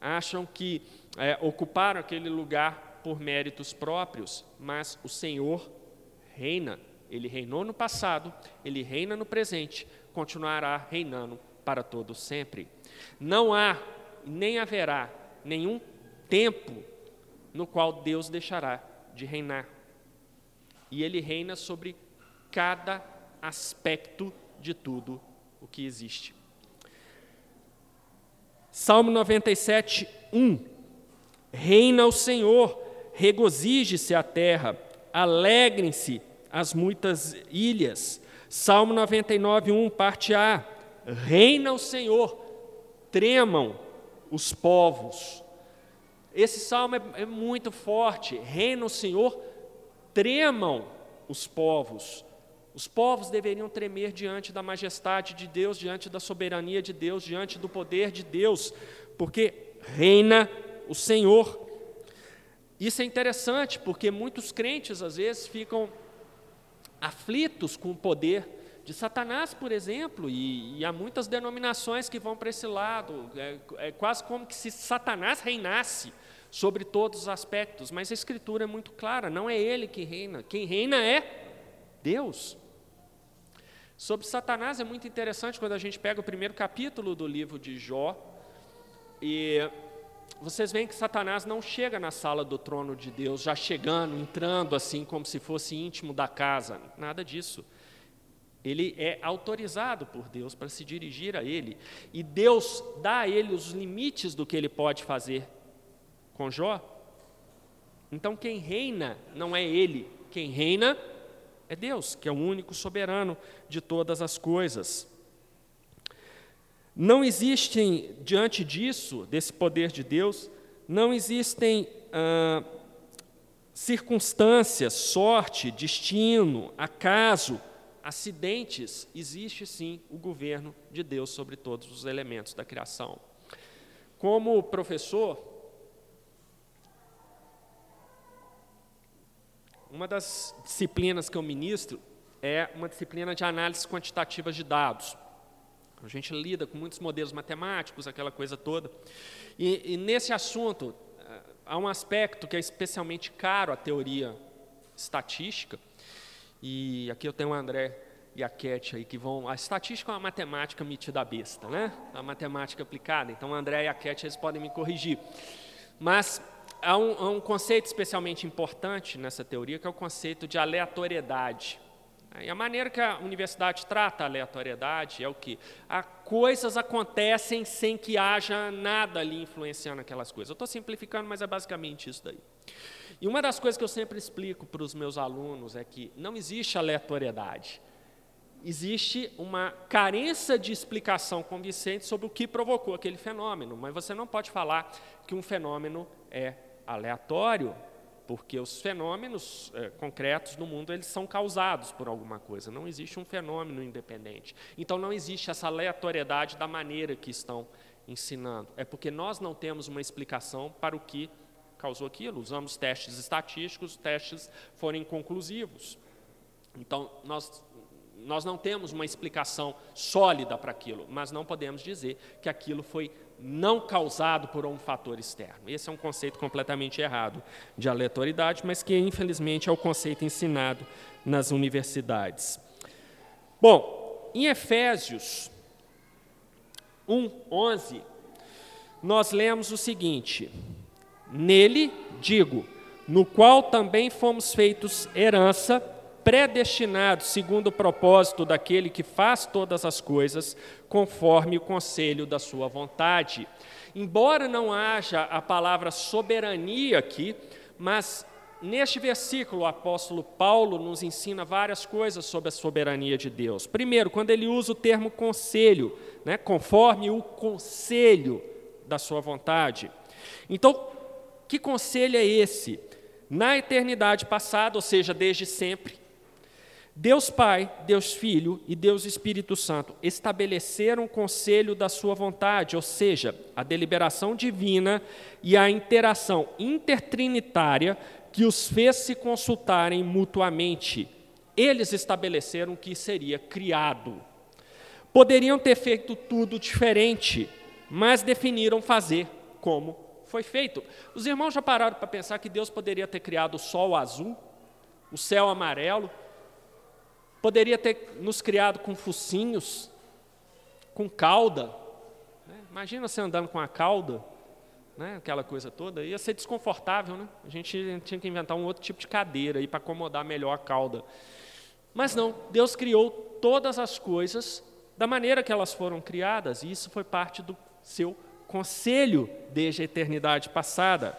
acham que é, ocuparam aquele lugar por méritos próprios, mas o Senhor reina. Ele reinou no passado, ele reina no presente, continuará reinando para todo sempre. Não há nem haverá nenhum tempo no qual Deus deixará de reinar. E ele reina sobre cada aspecto de tudo o que existe. Salmo 97, 1. Reina o Senhor, regozije-se a terra, alegrem-se as muitas ilhas. Salmo 99, 1, parte A. Reina o Senhor, tremam os povos. Esse salmo é, é muito forte. Reina o Senhor, tremam os povos. Os povos deveriam tremer diante da majestade de Deus, diante da soberania de Deus, diante do poder de Deus, porque reina o Senhor. Isso é interessante, porque muitos crentes às vezes ficam aflitos com o poder de Satanás, por exemplo, e, e há muitas denominações que vão para esse lado, é, é quase como que se Satanás reinasse sobre todos os aspectos, mas a Escritura é muito clara: não é ele que reina, quem reina é Deus. Sobre Satanás é muito interessante quando a gente pega o primeiro capítulo do livro de Jó e vocês veem que Satanás não chega na sala do trono de Deus, já chegando, entrando assim, como se fosse íntimo da casa, nada disso. Ele é autorizado por Deus para se dirigir a ele, e Deus dá a ele os limites do que ele pode fazer com Jó. Então, quem reina não é ele, quem reina é Deus, que é o único soberano de todas as coisas. Não existem, diante disso, desse poder de Deus, não existem ah, circunstâncias, sorte, destino, acaso, acidentes, existe sim o governo de Deus sobre todos os elementos da criação. Como professor, uma das disciplinas que eu ministro é uma disciplina de análise quantitativa de dados. A gente lida com muitos modelos matemáticos, aquela coisa toda. E, e nesse assunto, eh, há um aspecto que é especialmente caro à teoria estatística, e aqui eu tenho o André e a Cat aí que vão. A estatística é uma matemática metida besta, né? A matemática aplicada. Então o André e a Cat eles podem me corrigir. Mas há um, há um conceito especialmente importante nessa teoria, que é o conceito de aleatoriedade. E a maneira que a universidade trata a aleatoriedade é o que? A coisas acontecem sem que haja nada ali influenciando aquelas coisas. Eu estou simplificando, mas é basicamente isso daí. E uma das coisas que eu sempre explico para os meus alunos é que não existe aleatoriedade. Existe uma carência de explicação convincente sobre o que provocou aquele fenômeno, mas você não pode falar que um fenômeno é aleatório, porque os fenômenos é, concretos no mundo eles são causados por alguma coisa. Não existe um fenômeno independente. Então não existe essa aleatoriedade da maneira que estão ensinando. É porque nós não temos uma explicação para o que causou aquilo. Usamos testes estatísticos, os testes foram inconclusivos. Então nós nós não temos uma explicação sólida para aquilo, mas não podemos dizer que aquilo foi não causado por um fator externo. Esse é um conceito completamente errado de aleatoriedade, mas que infelizmente é o conceito ensinado nas universidades. Bom, em Efésios 1, 11, nós lemos o seguinte: Nele, digo, no qual também fomos feitos herança, predestinados segundo o propósito daquele que faz todas as coisas, conforme o conselho da sua vontade. Embora não haja a palavra soberania aqui, mas neste versículo o apóstolo Paulo nos ensina várias coisas sobre a soberania de Deus. Primeiro, quando ele usa o termo conselho, né, conforme o conselho da sua vontade. Então, que conselho é esse? Na eternidade passada, ou seja, desde sempre, Deus Pai, Deus Filho e Deus Espírito Santo estabeleceram o conselho da sua vontade, ou seja, a deliberação divina e a interação intertrinitária que os fez se consultarem mutuamente. Eles estabeleceram que seria criado. Poderiam ter feito tudo diferente, mas definiram fazer como foi feito. Os irmãos já pararam para pensar que Deus poderia ter criado o sol azul, o céu amarelo, Poderia ter nos criado com focinhos, com cauda. Né? Imagina você andando com a cauda, né? aquela coisa toda. Ia ser desconfortável, né? A gente tinha que inventar um outro tipo de cadeira para acomodar melhor a cauda. Mas não, Deus criou todas as coisas da maneira que elas foram criadas, e isso foi parte do seu conselho desde a eternidade passada.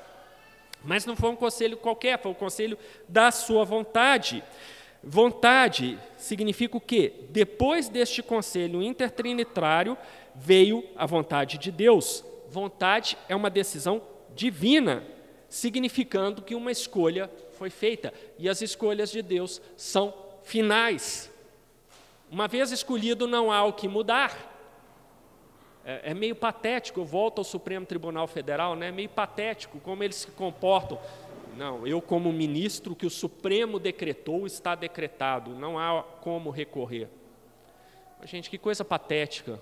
Mas não foi um conselho qualquer, foi o um conselho da sua vontade. Vontade significa o quê? Depois deste conselho intertrinitário veio a vontade de Deus. Vontade é uma decisão divina, significando que uma escolha foi feita. E as escolhas de Deus são finais. Uma vez escolhido, não há o que mudar. É, é meio patético, eu volto ao Supremo Tribunal Federal, né? é meio patético como eles se comportam não, eu, como ministro, que o Supremo decretou está decretado, não há como recorrer. Mas, gente, que coisa patética.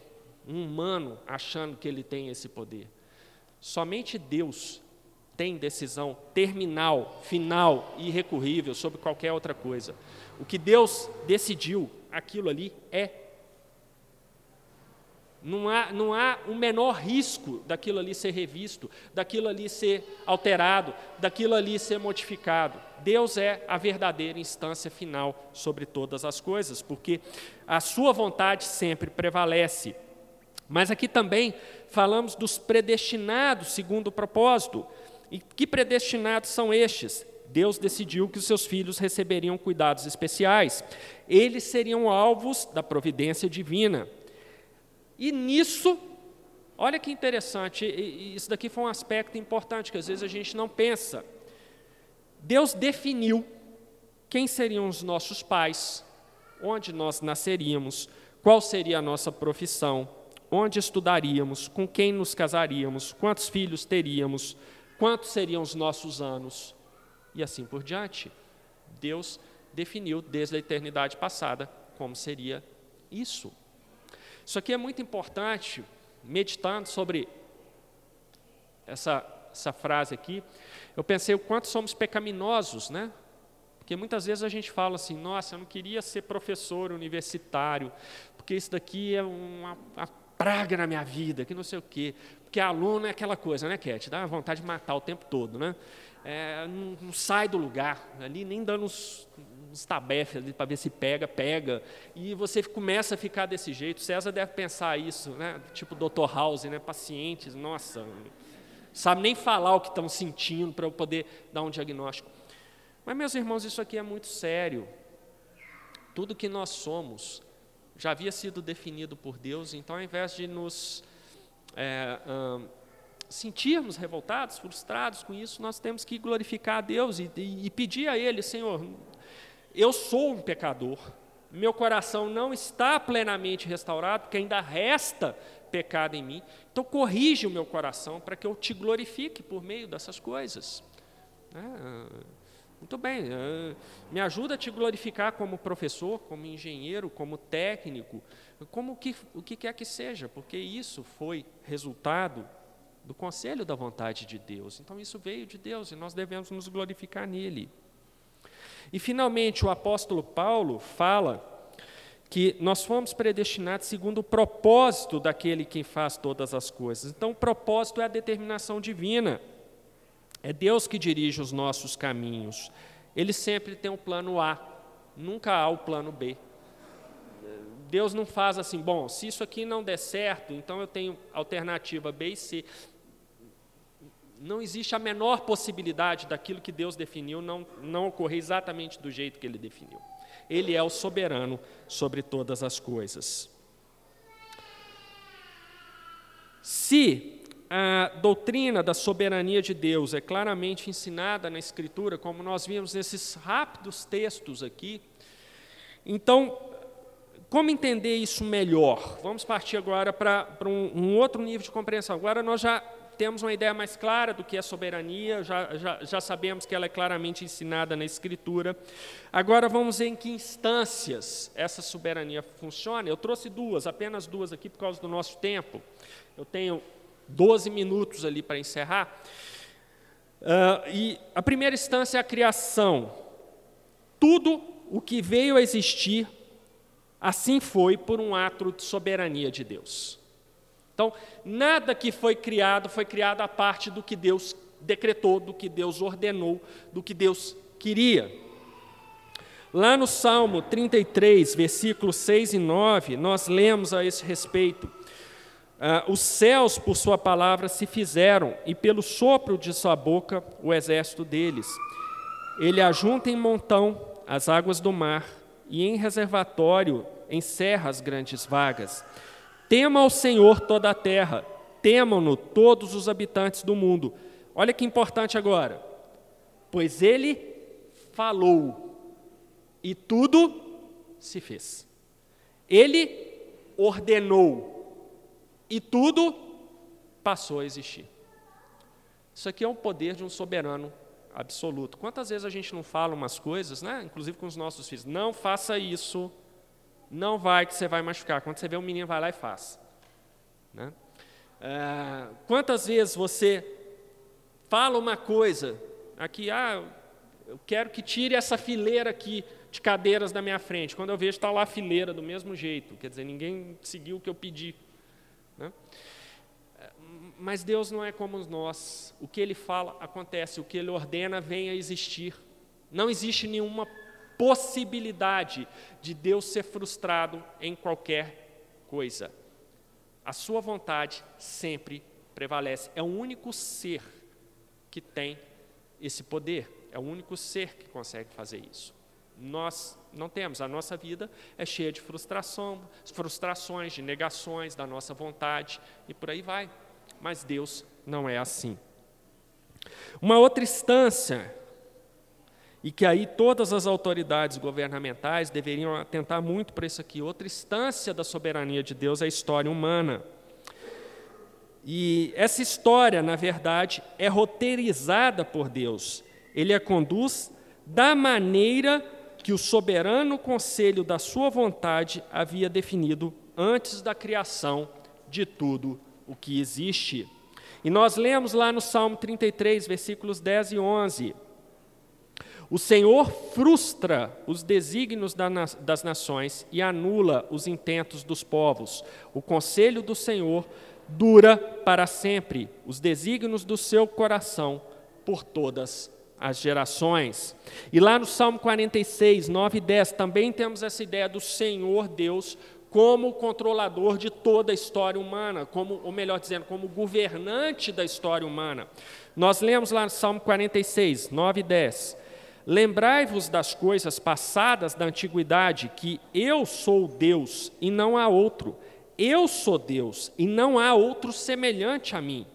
Um humano achando que ele tem esse poder. Somente Deus tem decisão terminal, final irrecorrível sobre qualquer outra coisa. O que Deus decidiu, aquilo ali é não há, não há o menor risco daquilo ali ser revisto, daquilo ali ser alterado, daquilo ali ser modificado. Deus é a verdadeira instância final sobre todas as coisas, porque a sua vontade sempre prevalece. Mas aqui também falamos dos predestinados segundo o propósito. E que predestinados são estes? Deus decidiu que os seus filhos receberiam cuidados especiais. Eles seriam alvos da providência divina. E nisso, olha que interessante, isso daqui foi um aspecto importante que às vezes a gente não pensa. Deus definiu quem seriam os nossos pais, onde nós nasceríamos, qual seria a nossa profissão, onde estudaríamos, com quem nos casaríamos, quantos filhos teríamos, quantos seriam os nossos anos e assim por diante. Deus definiu desde a eternidade passada como seria isso. Isso aqui é muito importante, meditando sobre essa, essa frase aqui, eu pensei o quanto somos pecaminosos, né? Porque muitas vezes a gente fala assim, nossa, eu não queria ser professor universitário, porque isso daqui é uma, uma praga na minha vida, que não sei o quê. Porque aluno é aquela coisa, né, Cat? Dá vontade de matar o tempo todo, né? É, não, não, sai do lugar, ali nem dando uns, uns tabefes para ver se pega, pega. E você começa a ficar desse jeito. César deve pensar isso, né? Tipo Dr. House, né? Pacientes, nossa, sabe nem falar o que estão sentindo para eu poder dar um diagnóstico. Mas, meus irmãos, isso aqui é muito sério. Tudo que nós somos já havia sido definido por Deus, então, ao invés de nos é, hum, sentirmos revoltados, frustrados com isso, nós temos que glorificar a Deus e, e, e pedir a Ele: Senhor, eu sou um pecador, meu coração não está plenamente restaurado, porque ainda resta pecado em mim. Então, corrige o meu coração para que eu te glorifique por meio dessas coisas. É, muito bem, é, me ajuda a te glorificar como professor, como engenheiro, como técnico, como que, o que quer que seja, porque isso foi resultado do conselho da vontade de Deus. Então, isso veio de Deus e nós devemos nos glorificar nele. E, finalmente, o apóstolo Paulo fala que nós fomos predestinados segundo o propósito daquele que faz todas as coisas. Então, o propósito é a determinação divina. É Deus que dirige os nossos caminhos. Ele sempre tem um plano A, nunca há o plano B. Deus não faz assim, bom, se isso aqui não der certo, então eu tenho alternativa B e C. Não existe a menor possibilidade daquilo que Deus definiu não, não ocorrer exatamente do jeito que Ele definiu. Ele é o soberano sobre todas as coisas. Se a doutrina da soberania de Deus é claramente ensinada na Escritura, como nós vimos nesses rápidos textos aqui, então, como entender isso melhor? Vamos partir agora para, um, um outro nível de compreensão. Agora nós já temos uma ideia mais clara do que é soberania, já, já, já sabemos que ela é claramente ensinada na Escritura. Agora vamos ver em que instâncias essa soberania funciona. Eu trouxe duas, apenas duas aqui por causa do nosso tempo. Eu tenho 12 minutos ali para encerrar. Uh, e a primeira instância é a criação. Tudo o que veio a existir, assim foi por um ato de soberania de Deus. Então, nada que foi criado foi criado a parte do que Deus decretou, do que Deus ordenou, do que Deus queria. Lá no Salmo 33, versículos 6 e 9, nós lemos a esse respeito. Ah, os céus, por sua palavra, se fizeram, e pelo sopro de sua boca, o exército deles. Ele ajunta em montão as águas do mar, e em reservatório encerra as grandes vagas. Tema ao Senhor toda a terra, temam-no todos os habitantes do mundo. Olha que importante agora. Pois ele falou e tudo se fez. Ele ordenou e tudo passou a existir. Isso aqui é o poder de um soberano absoluto. Quantas vezes a gente não fala umas coisas, né? inclusive com os nossos filhos, não faça isso, não vai que você vai machucar. Quando você vê um menino, vai lá e faz. Né? É, quantas vezes você fala uma coisa aqui, ah, eu quero que tire essa fileira aqui de cadeiras da minha frente. Quando eu vejo, está lá a fileira do mesmo jeito. Quer dizer, ninguém seguiu o que eu pedi. Né? É, mas Deus não é como nós. O que Ele fala acontece, o que Ele ordena vem a existir. Não existe nenhuma possibilidade de Deus ser frustrado em qualquer coisa. A sua vontade sempre prevalece. É o único ser que tem esse poder, é o único ser que consegue fazer isso. Nós não temos, a nossa vida é cheia de frustração, frustrações, de negações da nossa vontade e por aí vai. Mas Deus não é assim. Uma outra instância E que aí todas as autoridades governamentais deveriam atentar muito para isso aqui. Outra instância da soberania de Deus é a história humana. E essa história, na verdade, é roteirizada por Deus. Ele a conduz da maneira que o soberano conselho da sua vontade havia definido antes da criação de tudo o que existe. E nós lemos lá no Salmo 33, versículos 10 e 11. O Senhor frustra os desígnios das nações e anula os intentos dos povos. O conselho do Senhor dura para sempre, os desígnios do seu coração por todas as gerações. E lá no Salmo 46, 9 e 10, também temos essa ideia do Senhor Deus como controlador de toda a história humana, como, ou melhor dizendo, como governante da história humana. Nós lemos lá no Salmo 46, 9 e 10. Lembrai-vos das coisas passadas da antiguidade, que eu sou Deus e não há outro. Eu sou Deus e não há outro semelhante a mim.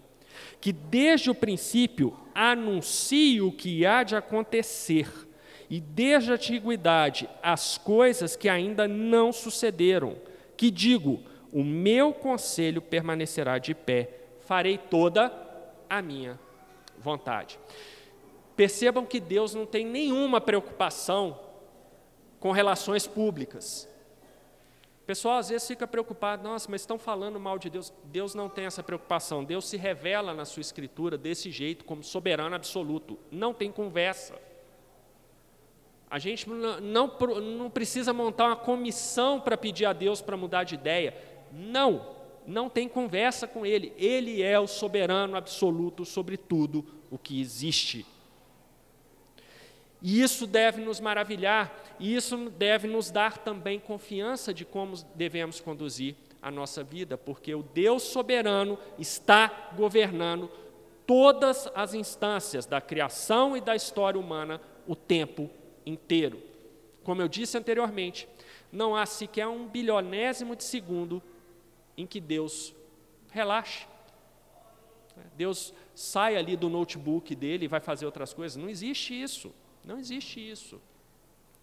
Que desde o princípio anuncio o que há de acontecer e desde a antiguidade as coisas que ainda não sucederam, que digo: o meu conselho permanecerá de pé, farei toda a minha vontade. Percebam que Deus não tem nenhuma preocupação com relações públicas. O pessoal às vezes fica preocupado, nossa, mas estão falando mal de Deus. Deus não tem essa preocupação. Deus se revela na sua escritura desse jeito, como soberano absoluto. Não tem conversa. A gente não, não precisa montar uma comissão para pedir a Deus para mudar de ideia. Não, não tem conversa com Ele. Ele é o soberano absoluto sobre tudo o que existe. E isso deve nos maravilhar, e isso deve nos dar também confiança de como devemos conduzir a nossa vida, porque o Deus soberano está governando todas as instâncias da criação e da história humana o tempo inteiro. Como eu disse anteriormente, não há sequer um bilionésimo de segundo em que Deus relaxe. Deus sai ali do notebook dele e vai fazer outras coisas. Não existe isso. Não existe isso.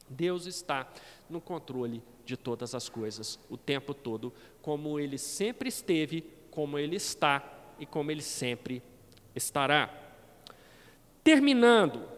Deus está no controle de todas as coisas o tempo todo, como ele sempre esteve, como ele está e como ele sempre estará. Terminando,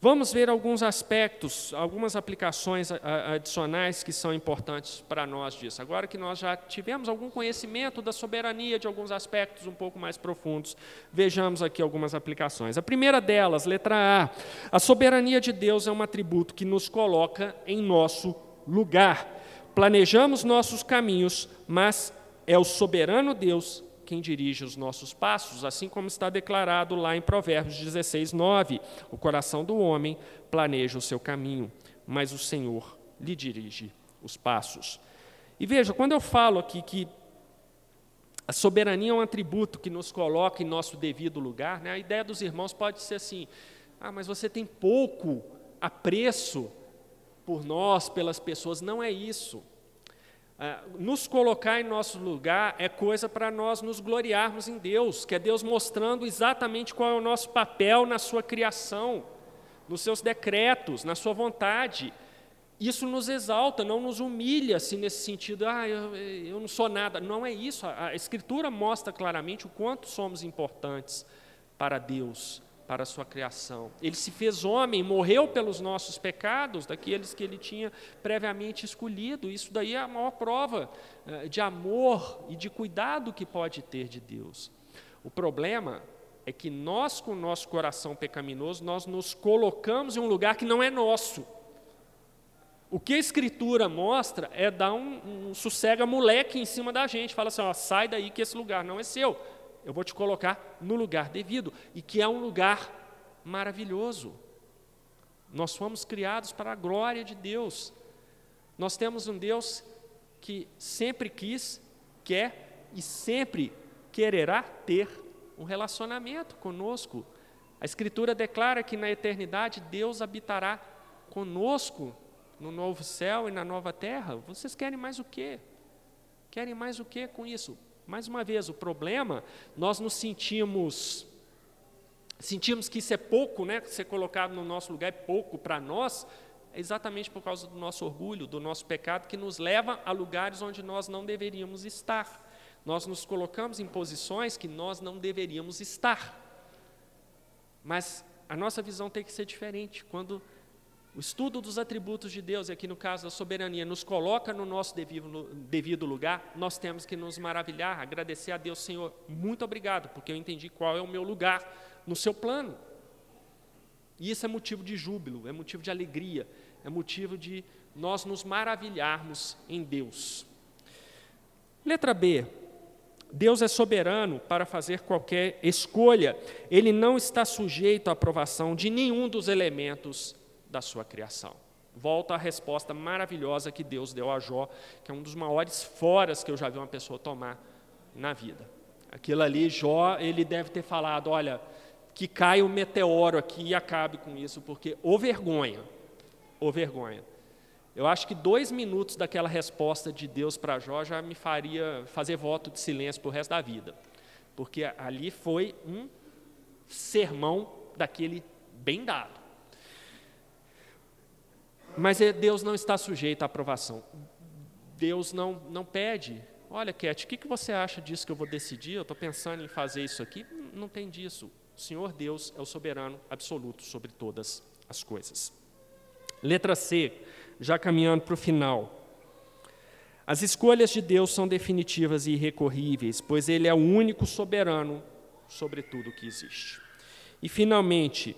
Vamos ver alguns aspectos, algumas aplicações adicionais que são importantes para nós disso. Agora que nós já tivemos algum conhecimento da soberania de alguns aspectos um pouco mais profundos, vejamos aqui algumas aplicações. A primeira delas, letra A. A soberania de Deus é um atributo que nos coloca em nosso lugar. Planejamos nossos caminhos, mas é o soberano Deus quem dirige os nossos passos, assim como está declarado lá em Provérbios 16, 9. O coração do homem planeja o seu caminho, mas o Senhor lhe dirige os passos. E veja, quando eu falo aqui que a soberania é um atributo que nos coloca em nosso devido lugar, né? a ideia dos irmãos pode ser assim: ah, mas você tem pouco apreço por nós, pelas pessoas. Não é isso. Ah, nos colocar em nosso lugar é coisa para nós nos gloriarmos em Deus, que é Deus mostrando exatamente qual é o nosso papel na sua criação, nos seus decretos, na sua vontade. Isso nos exalta, não nos humilha assim, nesse sentido, ah, eu, eu não sou nada. Não é isso. A, a Escritura mostra claramente o quanto somos importantes para Deus para a sua criação. Ele se fez homem, morreu pelos nossos pecados, daqueles que ele tinha previamente escolhido. Isso daí é a maior prova eh, de amor e de cuidado que pode ter de Deus. O problema é que nós, com o nosso coração pecaminoso, nós nos colocamos em um lugar que não é nosso. O que a Escritura mostra é dar um, um sossega moleque em cima da gente, fala assim: ó, sai daí que esse lugar não é seu eu vou te colocar no lugar devido, e que é um lugar maravilhoso. Nós fomos criados para a glória de Deus. Nós temos um Deus que sempre quis, quer e sempre quererá ter um relacionamento conosco. A Escritura declara que na eternidade Deus habitará conosco no novo céu e na nova terra. Vocês querem mais o quê? Querem mais o quê com isso? Mais uma vez, o problema, nós nos sentimos sentimos que isso é pouco, né? Ser colocado no nosso lugar é pouco para nós, é exatamente por causa do nosso orgulho, do nosso pecado, que nos leva a lugares onde nós não deveríamos estar. Nós nos colocamos em posições que nós não deveríamos estar. Mas a nossa visão tem que ser diferente. Quando o estudo dos atributos de Deus, e aqui no caso da soberania, nos coloca no nosso devido lugar, nós temos que nos maravilhar, agradecer a Deus, Senhor, muito obrigado, porque eu entendi qual é o meu lugar no seu plano. E isso é motivo de júbilo, é motivo de alegria, é motivo de nós nos maravilharmos em Deus. Letra B. Deus é soberano para fazer qualquer escolha. Ele não está sujeito à aprovação de nenhum dos elementos da sua criação. Volta à resposta maravilhosa que Deus deu a Jó, que é um dos maiores foras que eu já vi uma pessoa tomar na vida. Aquilo ali, Jó, ele deve ter falado: olha, que caia um meteoro aqui e acabe com isso, porque ou vergonha, ou vergonha. Eu acho que dois minutos daquela resposta de Deus para Jó já me faria fazer voto de silêncio para o resto da vida, porque ali foi um sermão daquele bem dado. Mas é, Deus não está sujeito à aprovação. Deus não, não pede. Olha, Cat, o que, que você acha disso que eu vou decidir? Eu estou pensando em fazer isso aqui. Não tem disso. O Senhor Deus é o soberano absoluto sobre todas as coisas. Letra C, já caminhando para o final. As escolhas de Deus são definitivas e irrecorríveis, pois Ele é o único soberano sobre tudo que existe. E, finalmente,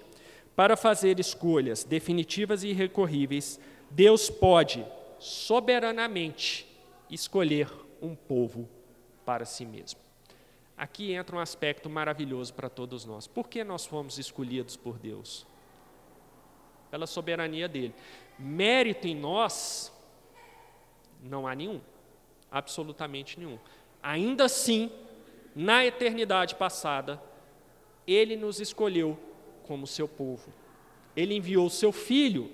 para fazer escolhas definitivas e irrecorríveis, Deus pode soberanamente escolher um povo para si mesmo. Aqui entra um aspecto maravilhoso para todos nós. Por que nós fomos escolhidos por Deus? Pela soberania dele. Mérito em nós não há nenhum, absolutamente nenhum. Ainda assim, na eternidade passada, ele nos escolheu como seu povo. Ele enviou seu filho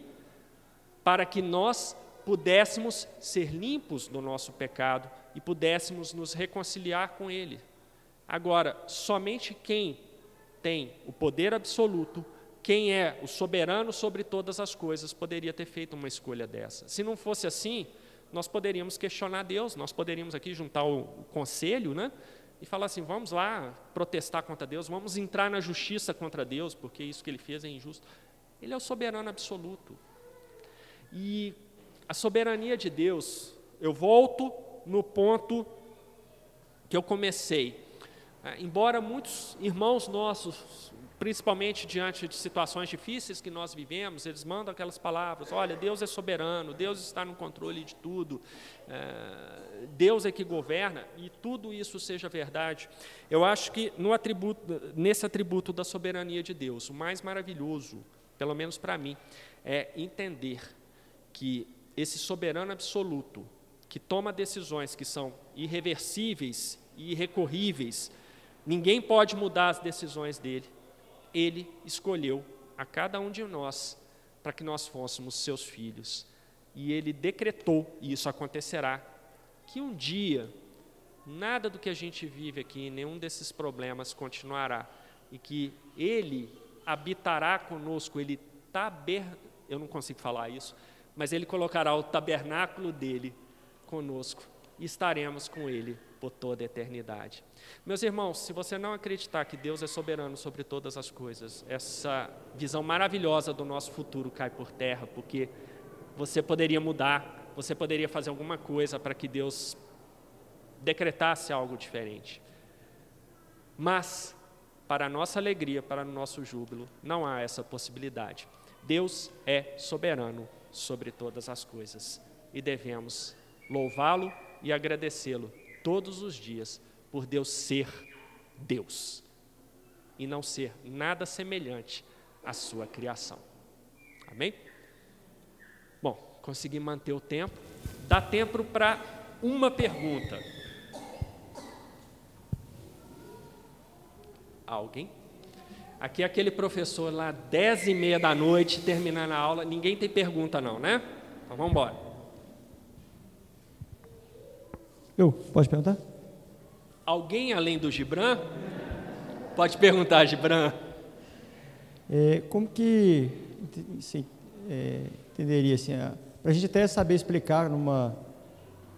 para que nós pudéssemos ser limpos do nosso pecado e pudéssemos nos reconciliar com ele. Agora, somente quem tem o poder absoluto, quem é o soberano sobre todas as coisas, poderia ter feito uma escolha dessa. Se não fosse assim, nós poderíamos questionar Deus, nós poderíamos aqui juntar o, o conselho, né? E falar assim: vamos lá protestar contra Deus, vamos entrar na justiça contra Deus, porque isso que ele fez é injusto. Ele é o soberano absoluto. E a soberania de Deus, eu volto no ponto que eu comecei. É, embora muitos irmãos nossos principalmente diante de situações difíceis que nós vivemos, eles mandam aquelas palavras: olha, Deus é soberano, Deus está no controle de tudo, é, Deus é que governa, e tudo isso seja verdade. Eu acho que atributo, nesse atributo da soberania de Deus, o mais maravilhoso, pelo menos para mim, é entender que esse soberano absoluto, que toma decisões que são irreversíveis e irrecorríveis, ninguém pode mudar as decisões dele ele escolheu a cada um de nós para que nós fôssemos seus filhos. E Ele decretou, e isso acontecerá, que um dia nada do que a gente vive aqui, nenhum desses problemas continuará, e que Ele habitará conosco, Ele taber, eu não consigo falar isso, mas Ele colocará o tabernáculo dele conosco e estaremos com Ele por toda a eternidade. Meus irmãos, se você não acreditar que Deus é soberano sobre todas as coisas, essa visão maravilhosa do nosso futuro cai por terra, porque você poderia mudar, você poderia fazer alguma coisa para que Deus decretasse algo diferente. Mas, para a nossa alegria, para o nosso júbilo, não há essa possibilidade. Deus é soberano sobre todas as coisas e devemos louvá-lo e agradecê-lo todos os dias por Deus ser Deus e não ser nada semelhante à sua criação. Amém? Bom, consegui manter o tempo. Dá tempo para uma pergunta. Alguém? Aqui é aquele professor lá, dez e meia da noite, terminando a aula, ninguém tem pergunta não, né? Então vamos embora. Eu, pode perguntar? Alguém além do Gibran? Pode perguntar, Gibran. É, como que é, entenderia assim, para a gente até saber explicar numa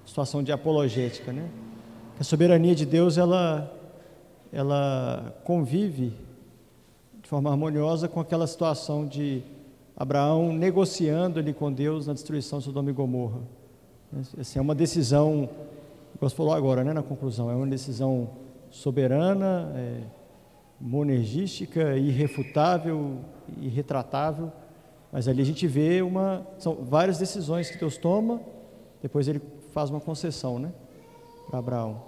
situação de apologética, né? A soberania de Deus ela ela convive de forma harmoniosa com aquela situação de Abraão negociando ali com Deus na destruição de Sodoma e Gomorra. Assim, é uma decisão, você falou agora, né, na conclusão, é uma decisão soberana, é, monergística, irrefutável, irretratável, mas ali a gente vê uma, são várias decisões que Deus toma, depois ele faz uma concessão, né, para Abraão.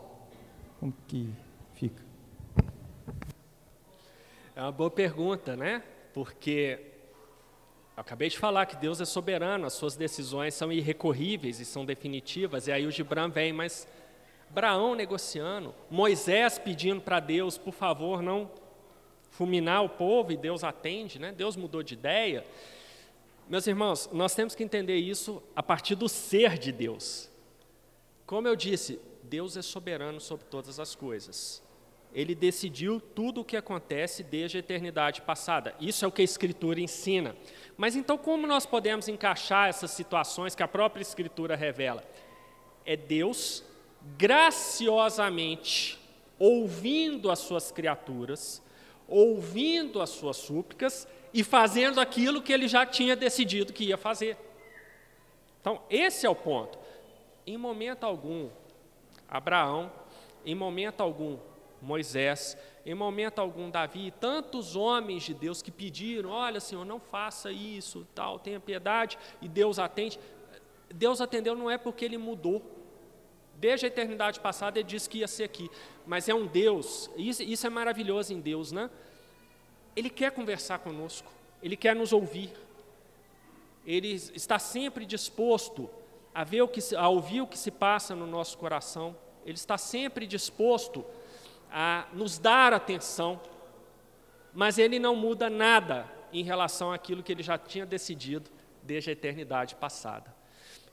Como que fica? É uma boa pergunta, né? Porque eu acabei de falar que Deus é soberano, as suas decisões são irrecorríveis e são definitivas, e aí o Gibran vem, mas Abraão negociando, Moisés pedindo para Deus, por favor, não fulminar o povo, e Deus atende, né? Deus mudou de ideia. Meus irmãos, nós temos que entender isso a partir do ser de Deus. Como eu disse, Deus é soberano sobre todas as coisas ele decidiu tudo o que acontece desde a eternidade passada. Isso é o que a Escritura ensina. Mas então, como nós podemos encaixar essas situações que a própria Escritura revela? É Deus graciosamente ouvindo as suas criaturas, ouvindo as suas súplicas e fazendo aquilo que ele já tinha decidido que ia fazer. Então, esse é o ponto. Em momento algum, Abraão, em momento algum, Moisés, em momento algum Davi tantos homens de Deus que pediram, olha Senhor, não faça isso, tal, tenha piedade, e Deus atende. Deus atendeu não é porque ele mudou. Desde a eternidade passada ele disse que ia ser aqui, mas é um Deus, isso, isso é maravilhoso em Deus, né? Ele quer conversar conosco, ele quer nos ouvir, ele está sempre disposto a ver o que a ouvir o que se passa no nosso coração. Ele está sempre disposto a nos dar atenção, mas ele não muda nada em relação àquilo que ele já tinha decidido desde a eternidade passada.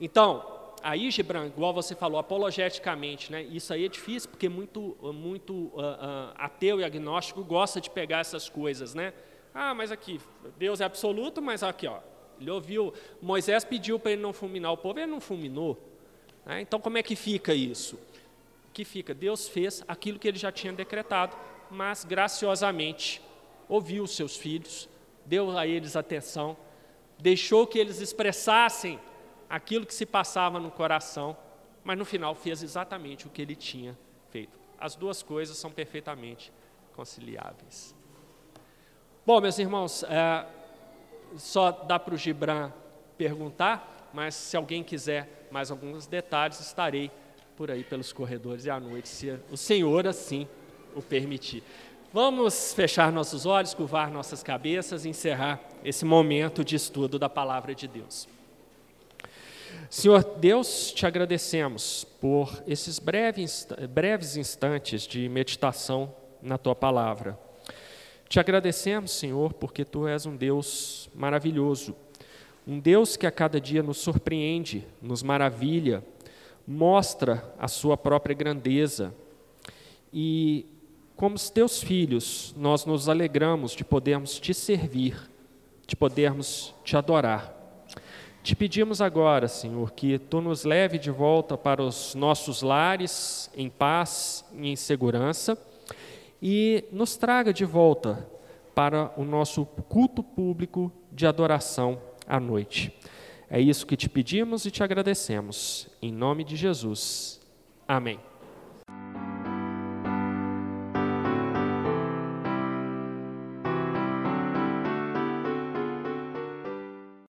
Então, aí, Gibran, igual você falou, apologeticamente, né, isso aí é difícil, porque muito, muito uh, uh, ateu e agnóstico gosta de pegar essas coisas, né? Ah, mas aqui, Deus é absoluto, mas aqui, ó, ele ouviu, Moisés pediu para ele não fulminar o povo, ele não fulminou. Né? Então, como é que fica isso? que fica, Deus fez aquilo que ele já tinha decretado, mas graciosamente ouviu os seus filhos, deu a eles atenção, deixou que eles expressassem aquilo que se passava no coração, mas no final fez exatamente o que ele tinha feito. As duas coisas são perfeitamente conciliáveis. Bom, meus irmãos, é, só dá para o Gibran perguntar, mas se alguém quiser mais alguns detalhes, estarei por aí pelos corredores e à noite, se o Senhor assim o permitir. Vamos fechar nossos olhos, curvar nossas cabeças e encerrar esse momento de estudo da palavra de Deus. Senhor Deus, te agradecemos por esses breves, instantes de meditação na tua palavra. Te agradecemos, Senhor, porque tu és um Deus maravilhoso, um Deus que a cada dia nos surpreende, nos maravilha, mostra a sua própria grandeza. E, como os teus filhos, nós nos alegramos de podermos te servir, de podermos te adorar. Te pedimos agora, Senhor, que tu nos leve de volta para os nossos lares em paz e em segurança e nos traga de volta para o nosso culto público de adoração à noite. É isso que te pedimos e te agradecemos. Em nome de Jesus. Amém.